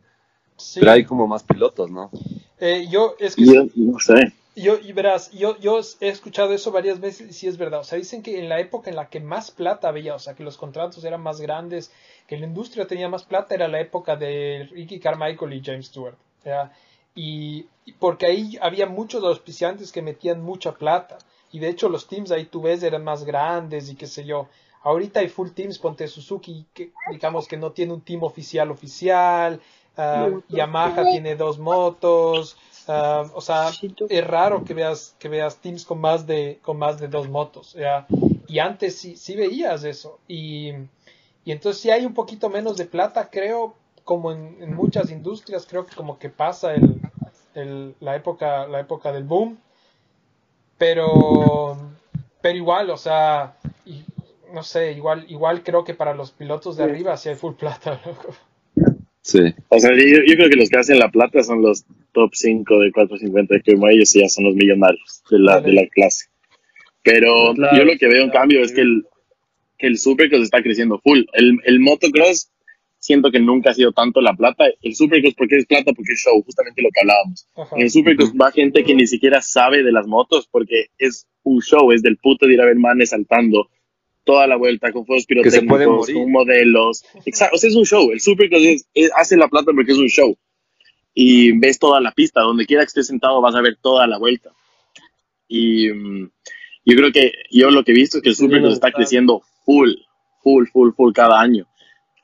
Speaker 2: Sí.
Speaker 1: Pero hay como más pilotos, ¿no?
Speaker 2: Eh, yo, es que
Speaker 5: Yo no sé.
Speaker 2: Yo, y verás, yo, yo he escuchado eso varias veces y sí es verdad. O sea, dicen que en la época en la que más plata había, o sea, que los contratos eran más grandes, que la industria tenía más plata, era la época de Ricky Carmichael y James Stewart. ¿ya? Y, y porque ahí había muchos auspiciantes que metían mucha plata. Y de hecho los teams ahí tú ves eran más grandes y qué sé yo. Ahorita hay full teams, ponte Suzuki, que digamos que no tiene un team oficial oficial. ah, Yamaha tiene dos motos. ah, o sea, es raro que veas que veas teams con más de con más de dos motos ¿ya? y antes sí, sí veías eso y, y entonces si hay un poquito menos de plata creo como en, en muchas industrias creo que como que pasa el, el- la época la época del boom pero pero igual o sea y- no sé igual igual creo que para los pilotos de arriba sí hay full plata loco.
Speaker 1: Sí.
Speaker 5: O sea, yo, yo creo que los que hacen la plata son los top 5 de 450, que como ellos ya son los millonarios de la, de la clase. Pero
Speaker 3: Claro,
Speaker 5: yo lo que veo en
Speaker 3: claro.
Speaker 5: cambio es que el, que el Supercross está creciendo full. El, el motocross siento que nunca ha sido tanto la plata. El Supercross, porque es plata? Porque es show, justamente lo que hablábamos.
Speaker 2: Ajá.
Speaker 5: En el Supercross va gente que ni siquiera sabe de las motos porque es un show, es del puto de ir a ver manes saltando toda la vuelta con fuegos pirotécnicos, con modelos. Exacto, o sea, es un show. El Supercross es- es- hace la plata porque es un show. Y ves toda la pista, donde quiera que estés sentado vas a ver toda la vuelta. Y mm, yo creo que yo lo que he visto es que el Supercross está creciendo full, full, full, full cada año.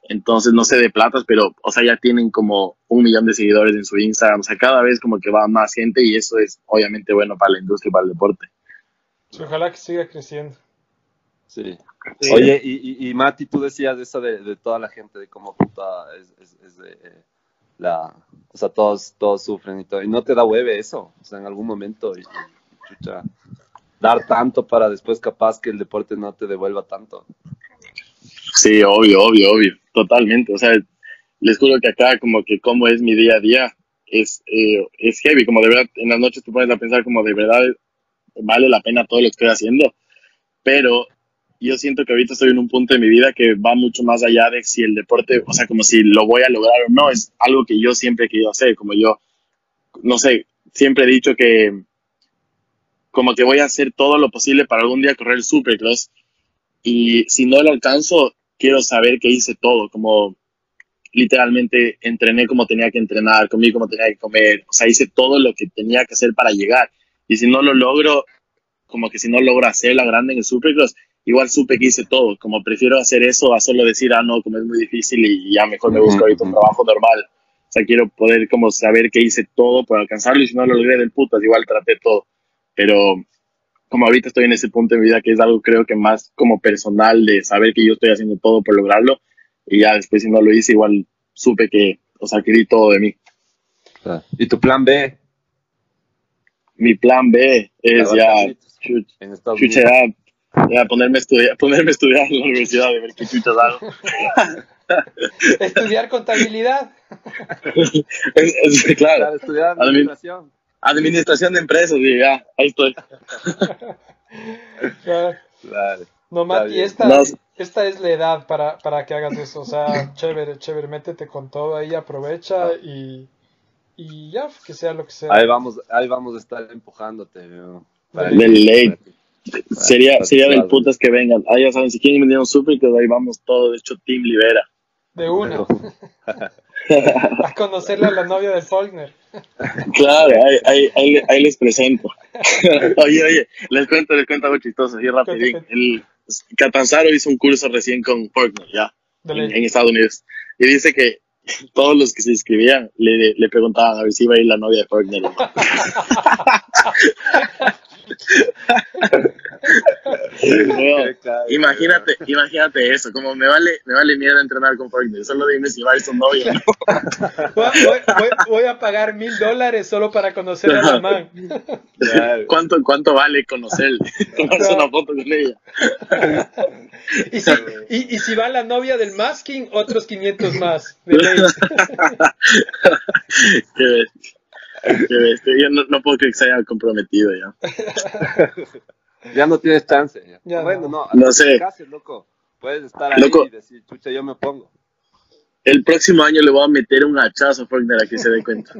Speaker 5: Entonces, no sé de platas, pero, o sea, ya tienen como un millón de seguidores en su Instagram. O sea, cada vez como que va más gente y eso es obviamente bueno para la industria y para el deporte.
Speaker 2: Ojalá que siga creciendo
Speaker 1: Sí. Oye, y, y, y, Mati, tú decías eso de, de, toda la gente, de cómo puta es, es, es de, eh, la, o sea, todos, todos sufren y todo, y no te da hueve eso, o sea, en algún momento, y, y chucha, dar tanto para después capaz que el deporte no te devuelva tanto.
Speaker 5: Sí, obvio, obvio, obvio, totalmente, o sea, les juro que acá como que cómo es mi día a día es, eh, es heavy, como de verdad, en las noches te pones a pensar como de verdad vale la pena todo lo que estoy haciendo, pero yo siento que ahorita estoy en un punto de mi vida que va mucho más allá de si el deporte, o sea, como si lo voy a lograr o no, es algo que yo siempre he querido hacer, como yo, no sé, siempre he dicho que como que voy a hacer todo lo posible para algún día correr el Supercross y si no lo alcanzo, quiero saber que hice todo, como literalmente entrené como tenía que entrenar, comí como tenía que comer, o sea, hice todo lo que tenía que hacer para llegar. Y si no lo logro, como que si no logro hacer la grande en el Supercross, igual supe que hice todo, como prefiero hacer eso a solo decir, ah, no, como es muy difícil y ya mejor me busco ahorita un trabajo normal. O sea, quiero poder como saber que hice todo por alcanzarlo y si no lo logré del putas, igual traté todo. Pero como ahorita estoy en ese punto de mi vida que es algo creo que más como personal de saber que yo estoy haciendo todo por lograrlo y ya después si no lo hice igual supe que, o sea, di todo de mí.
Speaker 1: ¿Y tu plan B?
Speaker 5: Mi plan B es ya, chucha, ya, ya, ponerme, a estudiar, ponerme a estudiar en la universidad, de ver qué chuchas hago.
Speaker 2: Estudiar contabilidad.
Speaker 5: es, es, claro.
Speaker 1: Claro, estudiar administración.
Speaker 5: Administración de empresas, y ya, ahí estoy.
Speaker 2: Claro.
Speaker 1: Claro.
Speaker 2: No, Mati, esta, esta es la edad para, para que hagas eso. O sea, chévere, chévere, métete con todo ahí, aprovecha y, y ya, que sea lo que sea.
Speaker 1: Ahí vamos, ahí vamos a estar empujándote. ¿no? Para
Speaker 5: De ley.
Speaker 1: para
Speaker 5: Sería, sería del putas que vengan. Ah, ya saben, si quieren venir a un super, que ahí vamos todos, de hecho, Team Libera.
Speaker 2: De una. a conocerle a la novia de Faulkner.
Speaker 5: Claro, ahí, ahí, ahí, ahí les presento. oye, oye, les cuento, les cuento algo chistoso, así rapidín. El Catanzaro hizo un curso recién con Faulkner, ya, en, en Estados Unidos. Y dice que todos los que se inscribían le, le preguntaban a ver si iba a ir la novia de Faulkner. Imagínate, imagínate eso, como me vale, me vale mierda entrenar con Faulkner, solo dime si va a ir su novia. ¿no?
Speaker 2: Voy, voy- a pagar mil dólares solo para conocer a la man.
Speaker 5: ¿Cuánto, ¿Cuánto vale conocerle? Tomarse una foto con ella.
Speaker 2: Y si, y, y si va la novia del masking, otros 500 más. De.
Speaker 5: Qué bestia. Yo no, no puedo creer que se haya comprometido ya.
Speaker 1: Ya no tienes chance. ya.
Speaker 2: Ya
Speaker 1: bueno,
Speaker 2: no.
Speaker 1: no.
Speaker 5: No sé.
Speaker 1: cases, loco. Puedes estar ahí
Speaker 5: Loco.
Speaker 1: y decir, chucha, yo me pongo.
Speaker 5: El próximo año le voy a meter un hachazo a Faulkner a que se dé cuenta.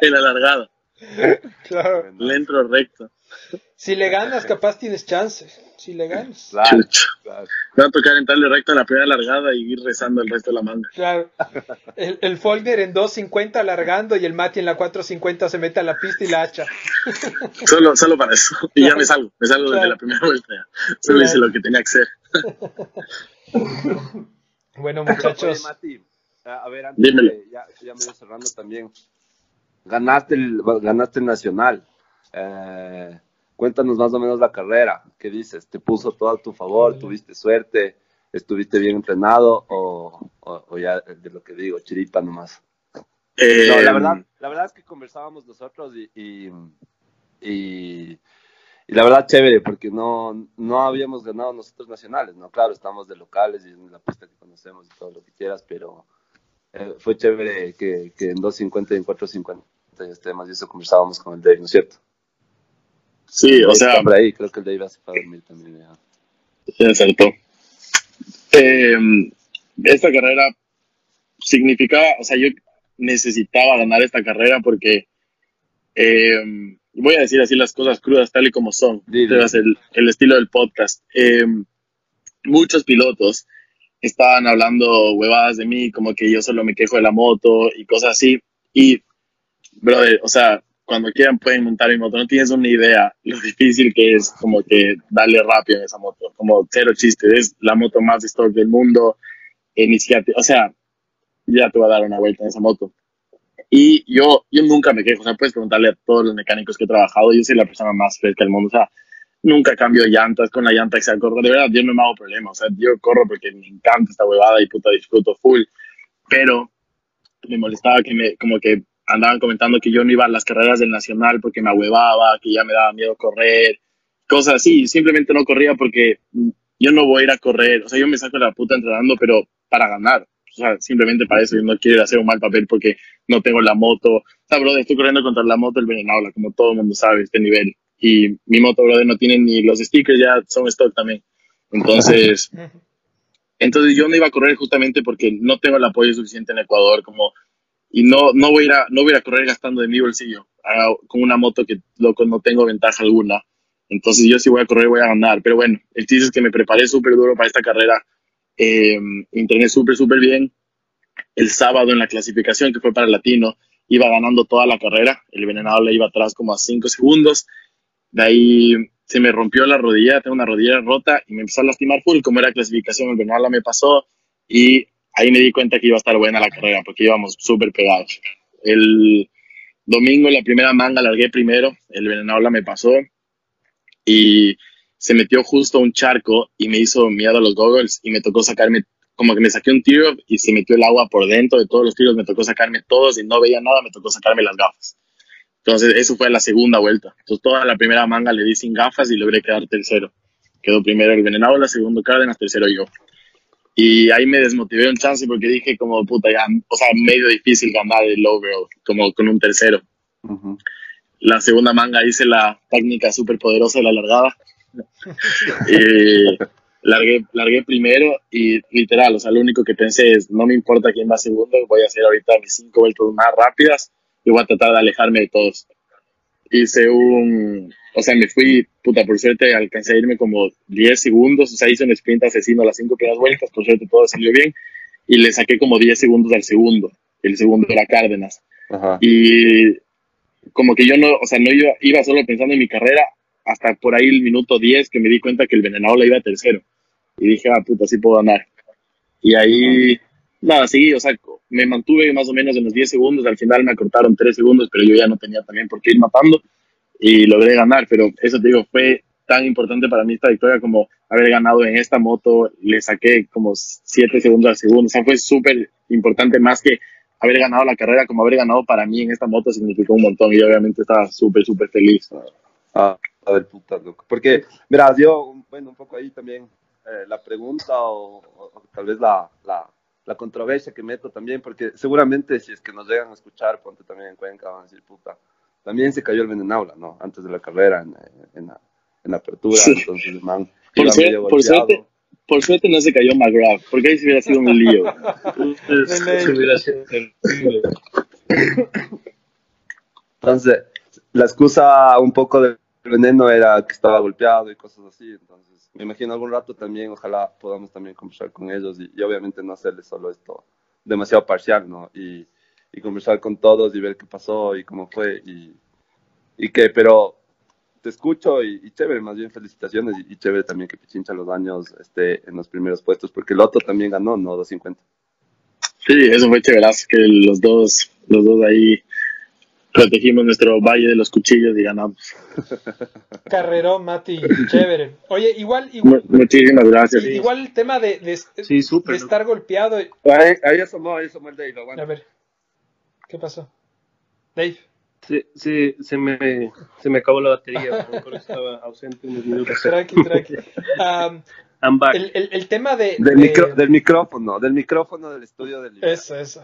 Speaker 5: en la largada.
Speaker 2: Claro.
Speaker 5: Le entro recto.
Speaker 2: Si le ganas, capaz tienes chance. Si le ganas.
Speaker 1: Claro,
Speaker 5: va a tocar entrarle recto a la primera largada y ir rezando el resto de la manga.
Speaker 2: Claro. El, el Faulkner en 2.50 alargando y el Mati en la 4.50 se mete a la pista y la hacha.
Speaker 5: Solo, solo para eso. Y ya me salgo. Me salgo desde la primera vuelta. ya. Solo
Speaker 2: Claro.
Speaker 5: hice lo que tenía que hacer.
Speaker 2: Bueno,
Speaker 1: Oye,
Speaker 2: muchachos.
Speaker 1: Mati, a ver, antes
Speaker 5: Dímelo.
Speaker 1: de- ya, ya me voy cerrando también. Ganaste el, ganaste el Nacional. Eh, cuéntanos más o menos la carrera. ¿Qué dices? ¿Te puso todo a tu favor? ¿Tuviste suerte? ¿Estuviste bien entrenado? ¿O, o- o ya de lo que digo, chiripa nomás?
Speaker 5: Eh,
Speaker 1: No, la verdad, la verdad es que conversábamos nosotros y, y, y- y la verdad chévere, porque no, no habíamos ganado nosotros nacionales, ¿no? Claro, estamos de locales y en la pista que conocemos y todo lo que quieras, pero eh, fue chévere que, que en 2.50 y en 4.50 ya estemos y eso conversábamos con el Dave, ¿no es cierto?
Speaker 5: Sí, o sea,
Speaker 1: por ahí, creo que el Dave ya se fue a dormir también. ya.
Speaker 5: Acertó. Eh, esta carrera significaba, o sea, yo necesitaba ganar esta carrera porque eh, voy a decir así las cosas crudas tal y como son. Este ser el, el estilo del podcast. Eh, muchos pilotos estaban hablando huevadas de mí, como que yo solo me quejo de la moto y cosas así. Y, brother, o sea, cuando quieran pueden montar mi moto. No tienes una idea lo difícil que es como que darle rápido en esa moto. Como cero chiste. Es la moto más stock del mundo. Eh, ni o sea, ya te va a dar una vuelta en esa moto. Y yo, yo nunca me quejo. O sea, puedes preguntarle a todos los mecánicos que he trabajado. Yo soy la persona más fresca del mundo. O sea, nunca cambio llantas con la llanta que sea corro. De verdad, yo no me hago problema. O sea, yo corro porque me encanta esta huevada y puta disfruto full. Pero me molestaba que me, como que andaban comentando que yo no iba a las carreras del Nacional porque me ahuevaba, que ya me daba miedo correr, cosas así. Simplemente no corría porque yo no voy a ir a correr. O sea, yo me saco la puta entrenando, pero para ganar. O sea, simplemente para eso. Yo no quiero hacer un mal papel porque no tengo la moto. O sea, brother, estoy corriendo contra la moto del Venenaula, como todo el mundo sabe, este nivel. Y mi moto, brother, no tiene ni los stickers, ya son stock también. Entonces, entonces yo no iba a correr justamente porque no tengo el apoyo suficiente en Ecuador como y no no voy a ir a, no voy a correr gastando de mi bolsillo con una moto que loco no tengo ventaja alguna. Entonces yo si voy a correr voy a ganar. Pero bueno, el chiste es que me preparé súper duro para esta carrera. Eh, entrené súper, súper bien. El sábado en la clasificación que fue para el latino iba ganando toda la carrera. El venenado le iba atrás como a 5 segundos. De ahí se me rompió la rodilla, tengo una rodilla rota y me empezó a lastimar full. Como era clasificación, el venenado me pasó y ahí me di cuenta que iba a estar buena la carrera porque íbamos súper pegados. El domingo, la primera manga, largué primero, el venenado me pasó y se metió justo a un charco y me hizo miedo a los goggles y me tocó sacarme, como que me saqué un tiro y se metió el agua por dentro de todos los tiros, me tocó sacarme todos y no veía nada, me tocó sacarme las gafas. Entonces, eso fue la segunda vuelta. Entonces, toda la primera manga le di sin gafas y logré quedar tercero. Quedó primero el Venenado, la segundo Cárdenas, tercero yo. Y ahí me desmotivé un chance porque dije como, puta, ya, o sea, medio difícil ganar el overall, como con un tercero. La segunda manga hice la técnica súper poderosa de la largada. y largué, largué primero y literal, o sea, lo único que pensé es, no me importa quién va segundo, voy a hacer ahorita mis cinco vueltas más rápidas y voy a tratar de alejarme de todos. Hice un, o sea, me fui, puta, por suerte alcancé a irme como 10 segundos, o sea, hice un sprint asesino las cinco primeras vueltas, por suerte todo salió bien, y le saqué como 10 segundos al segundo, el segundo era Cárdenas. Y como que yo no, o sea, no iba, iba solo pensando en mi carrera, hasta por ahí el minuto 10 que me di cuenta que el venenado la iba a tercero. Y dije, ah, puta, sí puedo ganar. Y ahí, nada, seguí, o sea, me mantuve más o menos en los 10 segundos, al final me acortaron 3 segundos, pero yo ya no tenía también por qué ir matando y logré ganar, pero eso te digo, fue tan importante para mí esta victoria como haber ganado en esta moto, le saqué como 7 segundos al segundo, o sea, fue súper importante más que haber ganado la carrera, como haber ganado para mí en esta moto significó un montón y obviamente estaba súper, súper feliz.
Speaker 1: Ah, a ver, puta, loco. Porque, mira, yo, bueno, un poco ahí también eh, la pregunta o, o, tal vez la, la, la, controversia que meto también, porque seguramente si es que nos llegan a escuchar, ponte también en Cuenca, van a decir, puta, también se cayó el Venenaula, ¿no? Antes de la carrera, en, en, la, en la, apertura, sí. entonces, man,
Speaker 5: por, suerte, por, suerte, por suerte no se cayó McGrath, porque ahí se hubiera sido un lío. se hubiera sido
Speaker 1: Entonces, la excusa un poco del veneno era que estaba golpeado y cosas así, entonces me imagino algún rato también, ojalá podamos también conversar con ellos y, obviamente no hacerles solo esto demasiado parcial, ¿no? Y, conversar con todos y ver qué pasó y cómo fue y, y qué, pero te escucho y, chévere, más bien felicitaciones y, y, chévere también que Pichincha los años esté en los primeros puestos, porque el otro también ganó, ¿no? 250.
Speaker 5: Sí, eso fue chéverazo, que los dos, los dos ahí protegimos nuestro valle de los cuchillos y ganamos.
Speaker 2: Carrerón, Mati, chévere. Oye, igual, igual
Speaker 5: muchísimas gracias.
Speaker 2: Igual el tema de, de,
Speaker 3: sí, super,
Speaker 2: de estar golpeado.
Speaker 1: Ahí, ahí asomó, ahí asomó el Dave. Bueno.
Speaker 2: A ver, ¿qué pasó? Dave.
Speaker 3: Sí, sí, se me, se me acabó la batería, por estaba ausente unos minutos.
Speaker 2: Tranqui, tranqui. Um,
Speaker 3: I'm back.
Speaker 2: El, el, el, tema de...
Speaker 1: Del,
Speaker 2: de...
Speaker 1: Micro, del micrófono, del micrófono del estudio del
Speaker 2: Eso, eso.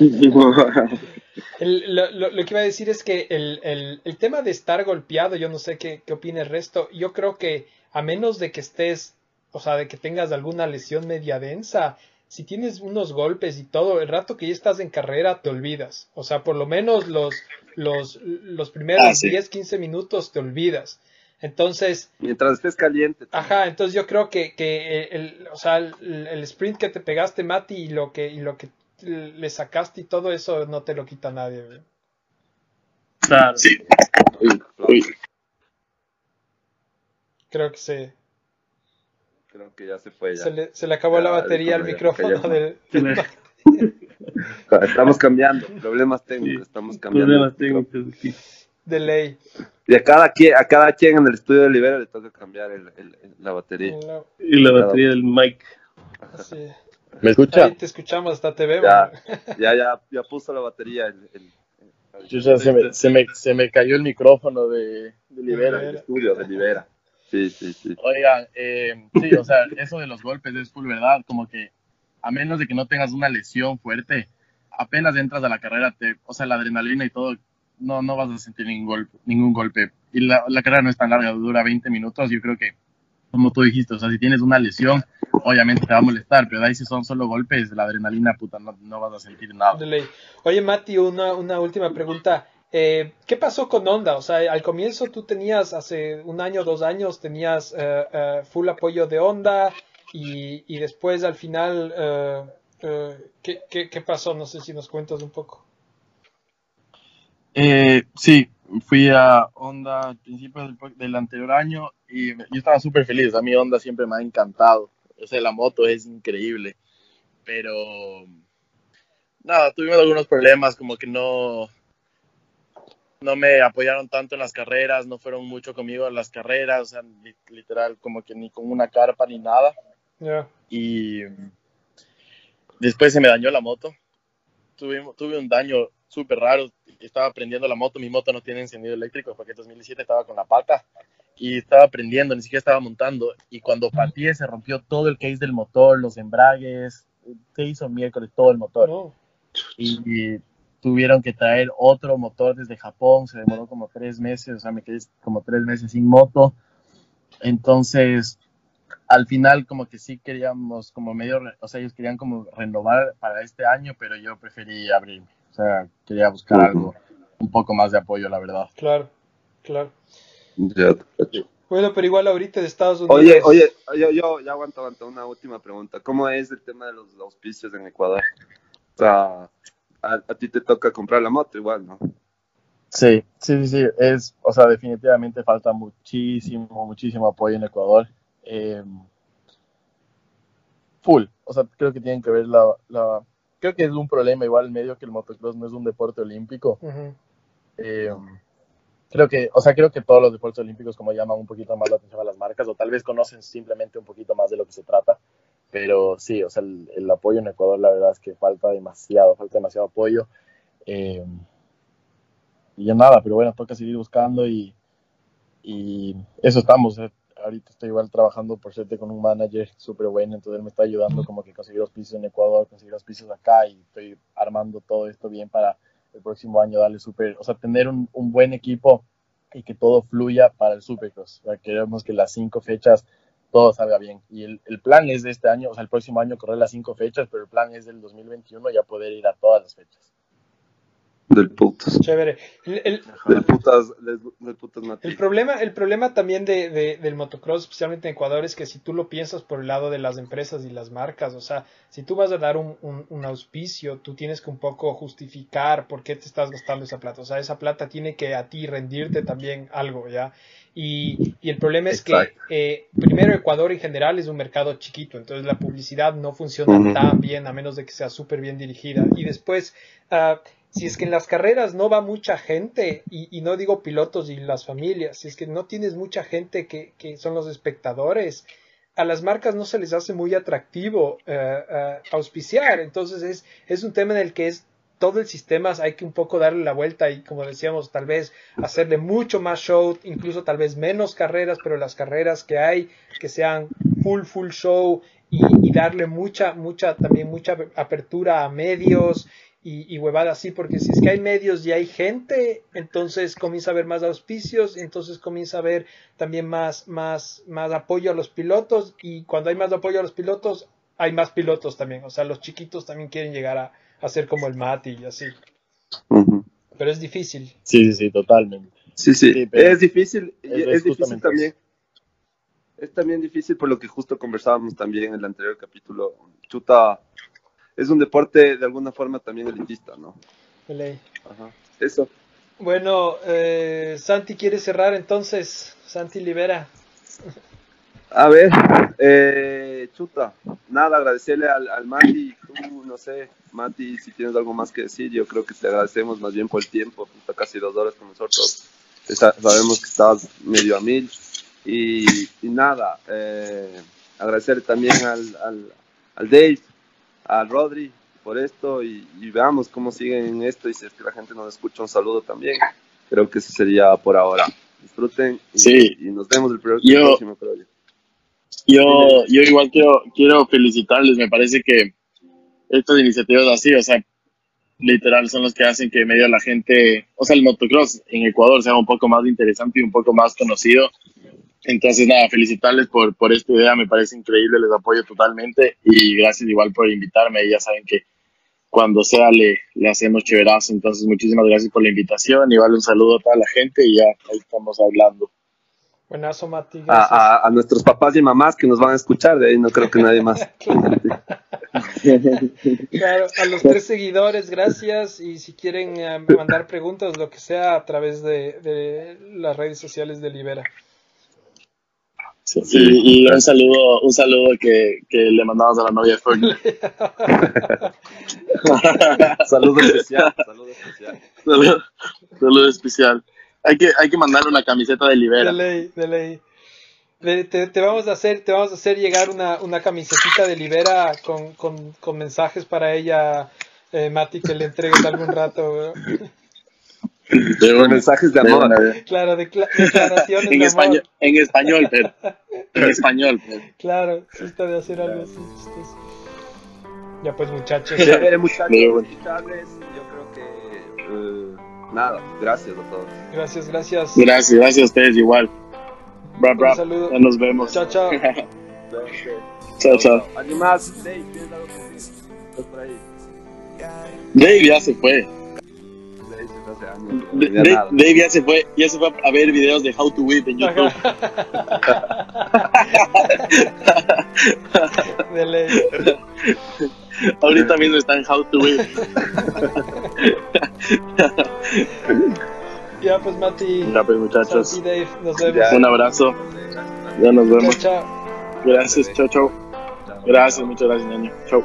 Speaker 2: el, lo, lo, lo, que iba a decir es que el, el, el, tema de estar golpeado, yo no sé qué, qué opina el resto, yo creo que a menos de que estés, o sea, de que tengas alguna lesión media densa, si tienes unos golpes y todo, el rato que ya estás en carrera te olvidas. O sea, por lo menos los, los, los primeros ah, sí. 10, 15 minutos te olvidas. Entonces.
Speaker 1: Mientras estés caliente.
Speaker 2: También. Ajá, entonces yo creo que, que el, o sea, el, el, sprint que te pegaste, Mati, y lo que, y lo que le sacaste y todo eso no te lo quita nadie.
Speaker 3: Claro.
Speaker 5: Sí. Uy, uy.
Speaker 2: Creo que se.
Speaker 1: Creo que ya se fue. Ya.
Speaker 2: Se, le, se le acabó ya, la batería al micrófono del. del...
Speaker 1: estamos cambiando. Problemas técnicos. Estamos cambiando.
Speaker 3: Problemas técnicos.
Speaker 2: De ley.
Speaker 1: Y a cada, quien, a cada quien en el estudio de Libera le toca cambiar el, el- el- la batería.
Speaker 3: Y la batería del mic.
Speaker 2: así.
Speaker 6: ¿Me escucha?
Speaker 2: Ahí te escuchamos, hasta te vemos.
Speaker 1: Ya, ya, ya, ya puso la batería. El, el- el-
Speaker 6: Chucha, se, me, se, me, se me cayó el micrófono de, de Libera.
Speaker 1: el estudio de Libera. Sí, sí, sí.
Speaker 5: Oigan, eh, sí, o sea, eso de los golpes es full verdad, como que a menos de que no tengas una lesión fuerte, apenas entras a la carrera, te, o sea, la adrenalina y todo, no, no vas a sentir ningún golpe. Ningún golpe. Y la, la carrera no es tan larga, dura 20 minutos, yo creo que, como tú dijiste, o sea, si tienes una lesión, obviamente te va a molestar, pero ahí si son solo golpes, la adrenalina, puta, no, no vas a sentir nada.
Speaker 2: Oye, Mati, una, una última pregunta. Eh, ¿Qué pasó con Honda? O sea, al comienzo tú tenías, hace un año, dos años, tenías eh, full apoyo de Honda y, y después al final, ¿qué, qué, qué pasó? No sé si nos cuentas un poco.
Speaker 5: Eh, sí, fui a Honda al principio del, del anterior año y yo estaba súper feliz. A mí Honda siempre me ha encantado. O sea, la moto es increíble. Pero nada, tuvimos algunos problemas, como que no, no me apoyaron tanto en las carreras, no fueron mucho conmigo en las carreras, o sea, li- literal, como que ni con una carpa ni nada.
Speaker 2: Ya.
Speaker 5: Y después se me dañó la moto. Tuve, tuve un daño súper raro. Estaba prendiendo la moto. Mi moto no tiene encendido eléctrico porque en 2017 estaba con la pata y estaba prendiendo, ni siquiera estaba montando. Y cuando pateé se rompió todo el case del motor, los embragues. Se hizo miércoles todo el motor.
Speaker 2: No.
Speaker 5: Y, y tuvieron que traer otro motor desde Japón. Se demoró como tres meses. O sea, me quedé como tres meses sin moto. Entonces, al final como que sí queríamos como medio, o sea, ellos querían como renovar para este año, pero yo preferí abrirme. O sea, quería buscar algo, un poco más de apoyo, la verdad.
Speaker 2: Claro, claro.
Speaker 1: Ya te cacho.
Speaker 2: Bueno, pero igual ahorita de Estados Unidos.
Speaker 1: Oye, oye, yo, yo, ya aguanto, aguanto, una última pregunta. ¿Cómo es el tema de los auspicios en Ecuador? O sea, a, a ti te toca comprar la moto igual, ¿no?
Speaker 5: Sí, sí, sí, sí, es, o sea, definitivamente falta muchísimo, muchísimo apoyo en Ecuador. Eh, full, o sea, creo que tienen que ver la, la, creo que es un problema igual medio que el motocross no es un deporte olímpico. Eh, creo que, o sea, creo que todos los deportes olímpicos como llaman un poquito más la atención a las marcas o tal vez conocen simplemente un poquito más de lo que se trata. Pero sí, o sea, el, el apoyo en Ecuador la verdad es que falta demasiado, falta demasiado apoyo. Eh, y ya nada, pero bueno, toca seguir buscando y, y eso estamos. Ahorita estoy igual trabajando por suerte con un manager súper bueno, entonces él me está ayudando como que conseguir auspicios en Ecuador, conseguir auspicios acá y estoy armando todo esto bien para el próximo año darle súper, o sea, tener un, un buen equipo y que todo fluya para el Supercross. O sea, queremos que las cinco fechas todo salga bien. Y el, el plan es de este año, o sea, el próximo año correr las cinco fechas, pero el plan es del 2021 ya poder ir a todas las fechas.
Speaker 1: Del putas.
Speaker 2: Chévere. El, el-
Speaker 1: Del putas, del, del putas.
Speaker 2: El problema, el problema también de, de- del motocross, especialmente en Ecuador, es que si tú lo piensas por el lado de las empresas y las marcas, o sea, si tú vas a dar un, un- un auspicio, tú tienes que un poco justificar por qué te estás gastando esa plata. O sea, esa plata tiene que a ti rendirte también algo, ¿ya? Y, y el problema es
Speaker 1: Exacto.
Speaker 2: que, eh, primero, Ecuador en general es un mercado chiquito, entonces la publicidad no funciona
Speaker 1: Ujú.
Speaker 2: tan bien, a menos de que sea súper bien dirigida. Y después, ah, si es que en las carreras no va mucha gente, y, no digo pilotos y las familias, si es que no tienes mucha gente que, que son los espectadores, a las marcas no se les hace muy atractivo eh, auspiciar. Entonces es, es un tema en el que es todo el sistema hay que un poco darle la vuelta y como decíamos, tal vez hacerle mucho más show, incluso tal vez menos carreras, pero las carreras que hay que sean full, full show y, y darle mucha, mucha, también mucha apertura a medios y, y huevada así, porque si es que hay medios y hay gente, entonces comienza a haber más auspicios, entonces comienza a haber también más, más, más apoyo a los pilotos, y cuando hay más apoyo a los pilotos, hay más pilotos también, o sea, los chiquitos también quieren llegar a, a ser como el Mati y así, pero es difícil.
Speaker 5: Sí, sí, sí, totalmente.
Speaker 1: Sí, sí, es difícil, y
Speaker 5: es-
Speaker 1: difícil también. Es también difícil por lo que justo conversábamos también en el anterior capítulo. Chuta, es un deporte de alguna forma también elitista, ¿no? Ajá. Eso.
Speaker 2: Bueno, eh, Santi quiere cerrar entonces, Santi Libera.
Speaker 1: A ver, eh, chuta, nada, agradecerle al, al Mati, tú, no sé, Mati, si tienes algo más que decir, yo creo que te agradecemos más bien por el tiempo, puta, casi dos horas con nosotros. sabemos que estabas medio a mil. Y, nada, eh, agradecer también al, al, al, Dave, al Rodri por esto y, veamos cómo siguen esto y si es que la gente nos escucha un saludo también. Creo que eso sería por ahora. Disfruten y, nos vemos el, próximo
Speaker 5: proyecto. Yo, yo igual quiero, quiero felicitarles, me parece que estas iniciativas así, o sea, literal son los que hacen que medio la gente, o sea, el motocross en Ecuador sea un poco más interesante y un poco más conocido. Entonces, nada, felicitarles por, por esta idea, me parece increíble, les apoyo totalmente y gracias igual por invitarme, ya saben que cuando sea le, le hacemos chéverazo, entonces muchísimas gracias por la invitación, igual un saludo a toda la gente y ya ahí estamos hablando.
Speaker 2: Buenazo, Mati.
Speaker 1: A, a, nuestros papás y mamás que nos van a escuchar, de ahí no creo que nadie más.
Speaker 2: claro, a los tres seguidores, gracias. Y si quieren eh, mandar preguntas, lo que sea, a través de, de las redes sociales de Libera.
Speaker 5: Sí, y, un saludo, un saludo que, que le mandamos a la novia Fernie.
Speaker 1: saludo especial, saludo especial.
Speaker 5: Saludo, especial. Hay que, hay que mandar una camiseta de Libera.
Speaker 2: De ley, de ley. Te, te, vamos a hacer, te vamos a hacer llegar una, una camisetita de Libera con, con, con mensajes para ella, eh, Mati, que le entregues algún rato.
Speaker 1: De mensajes de amor.
Speaker 2: Claro, de declaraciones
Speaker 5: en
Speaker 2: de
Speaker 5: español,
Speaker 2: amor.
Speaker 5: En español, pero. En español, pero.
Speaker 2: Claro, está de hacer algo así. Ya pues, muchachos.
Speaker 1: Chévere, muchachos. Yo creo que. Uh, nada, gracias a todos.
Speaker 2: Gracias, gracias.
Speaker 5: Gracias, gracias a ustedes igual. Bra, bra.
Speaker 2: Un saludo.
Speaker 5: Ya nos vemos.
Speaker 2: Chao, chao.
Speaker 5: chao, chao.
Speaker 1: ¿Alguien más? Dave, ¿tienes algo que decir? ¿Estás por ahí?
Speaker 5: Dave ya se fue. Dave, ya se fue, ya se fue a ver videos de How to Whip en YouTube. Ahorita mismo está en How to Whip.
Speaker 2: ya pues Mati.
Speaker 5: Ya pues muchachos.
Speaker 2: Dave. Nos vemos.
Speaker 5: Un abrazo. Ya nos vemos.
Speaker 2: Chao, chao.
Speaker 5: Gracias, chao, chao. Gracias, muchas gracias, niño. Chao.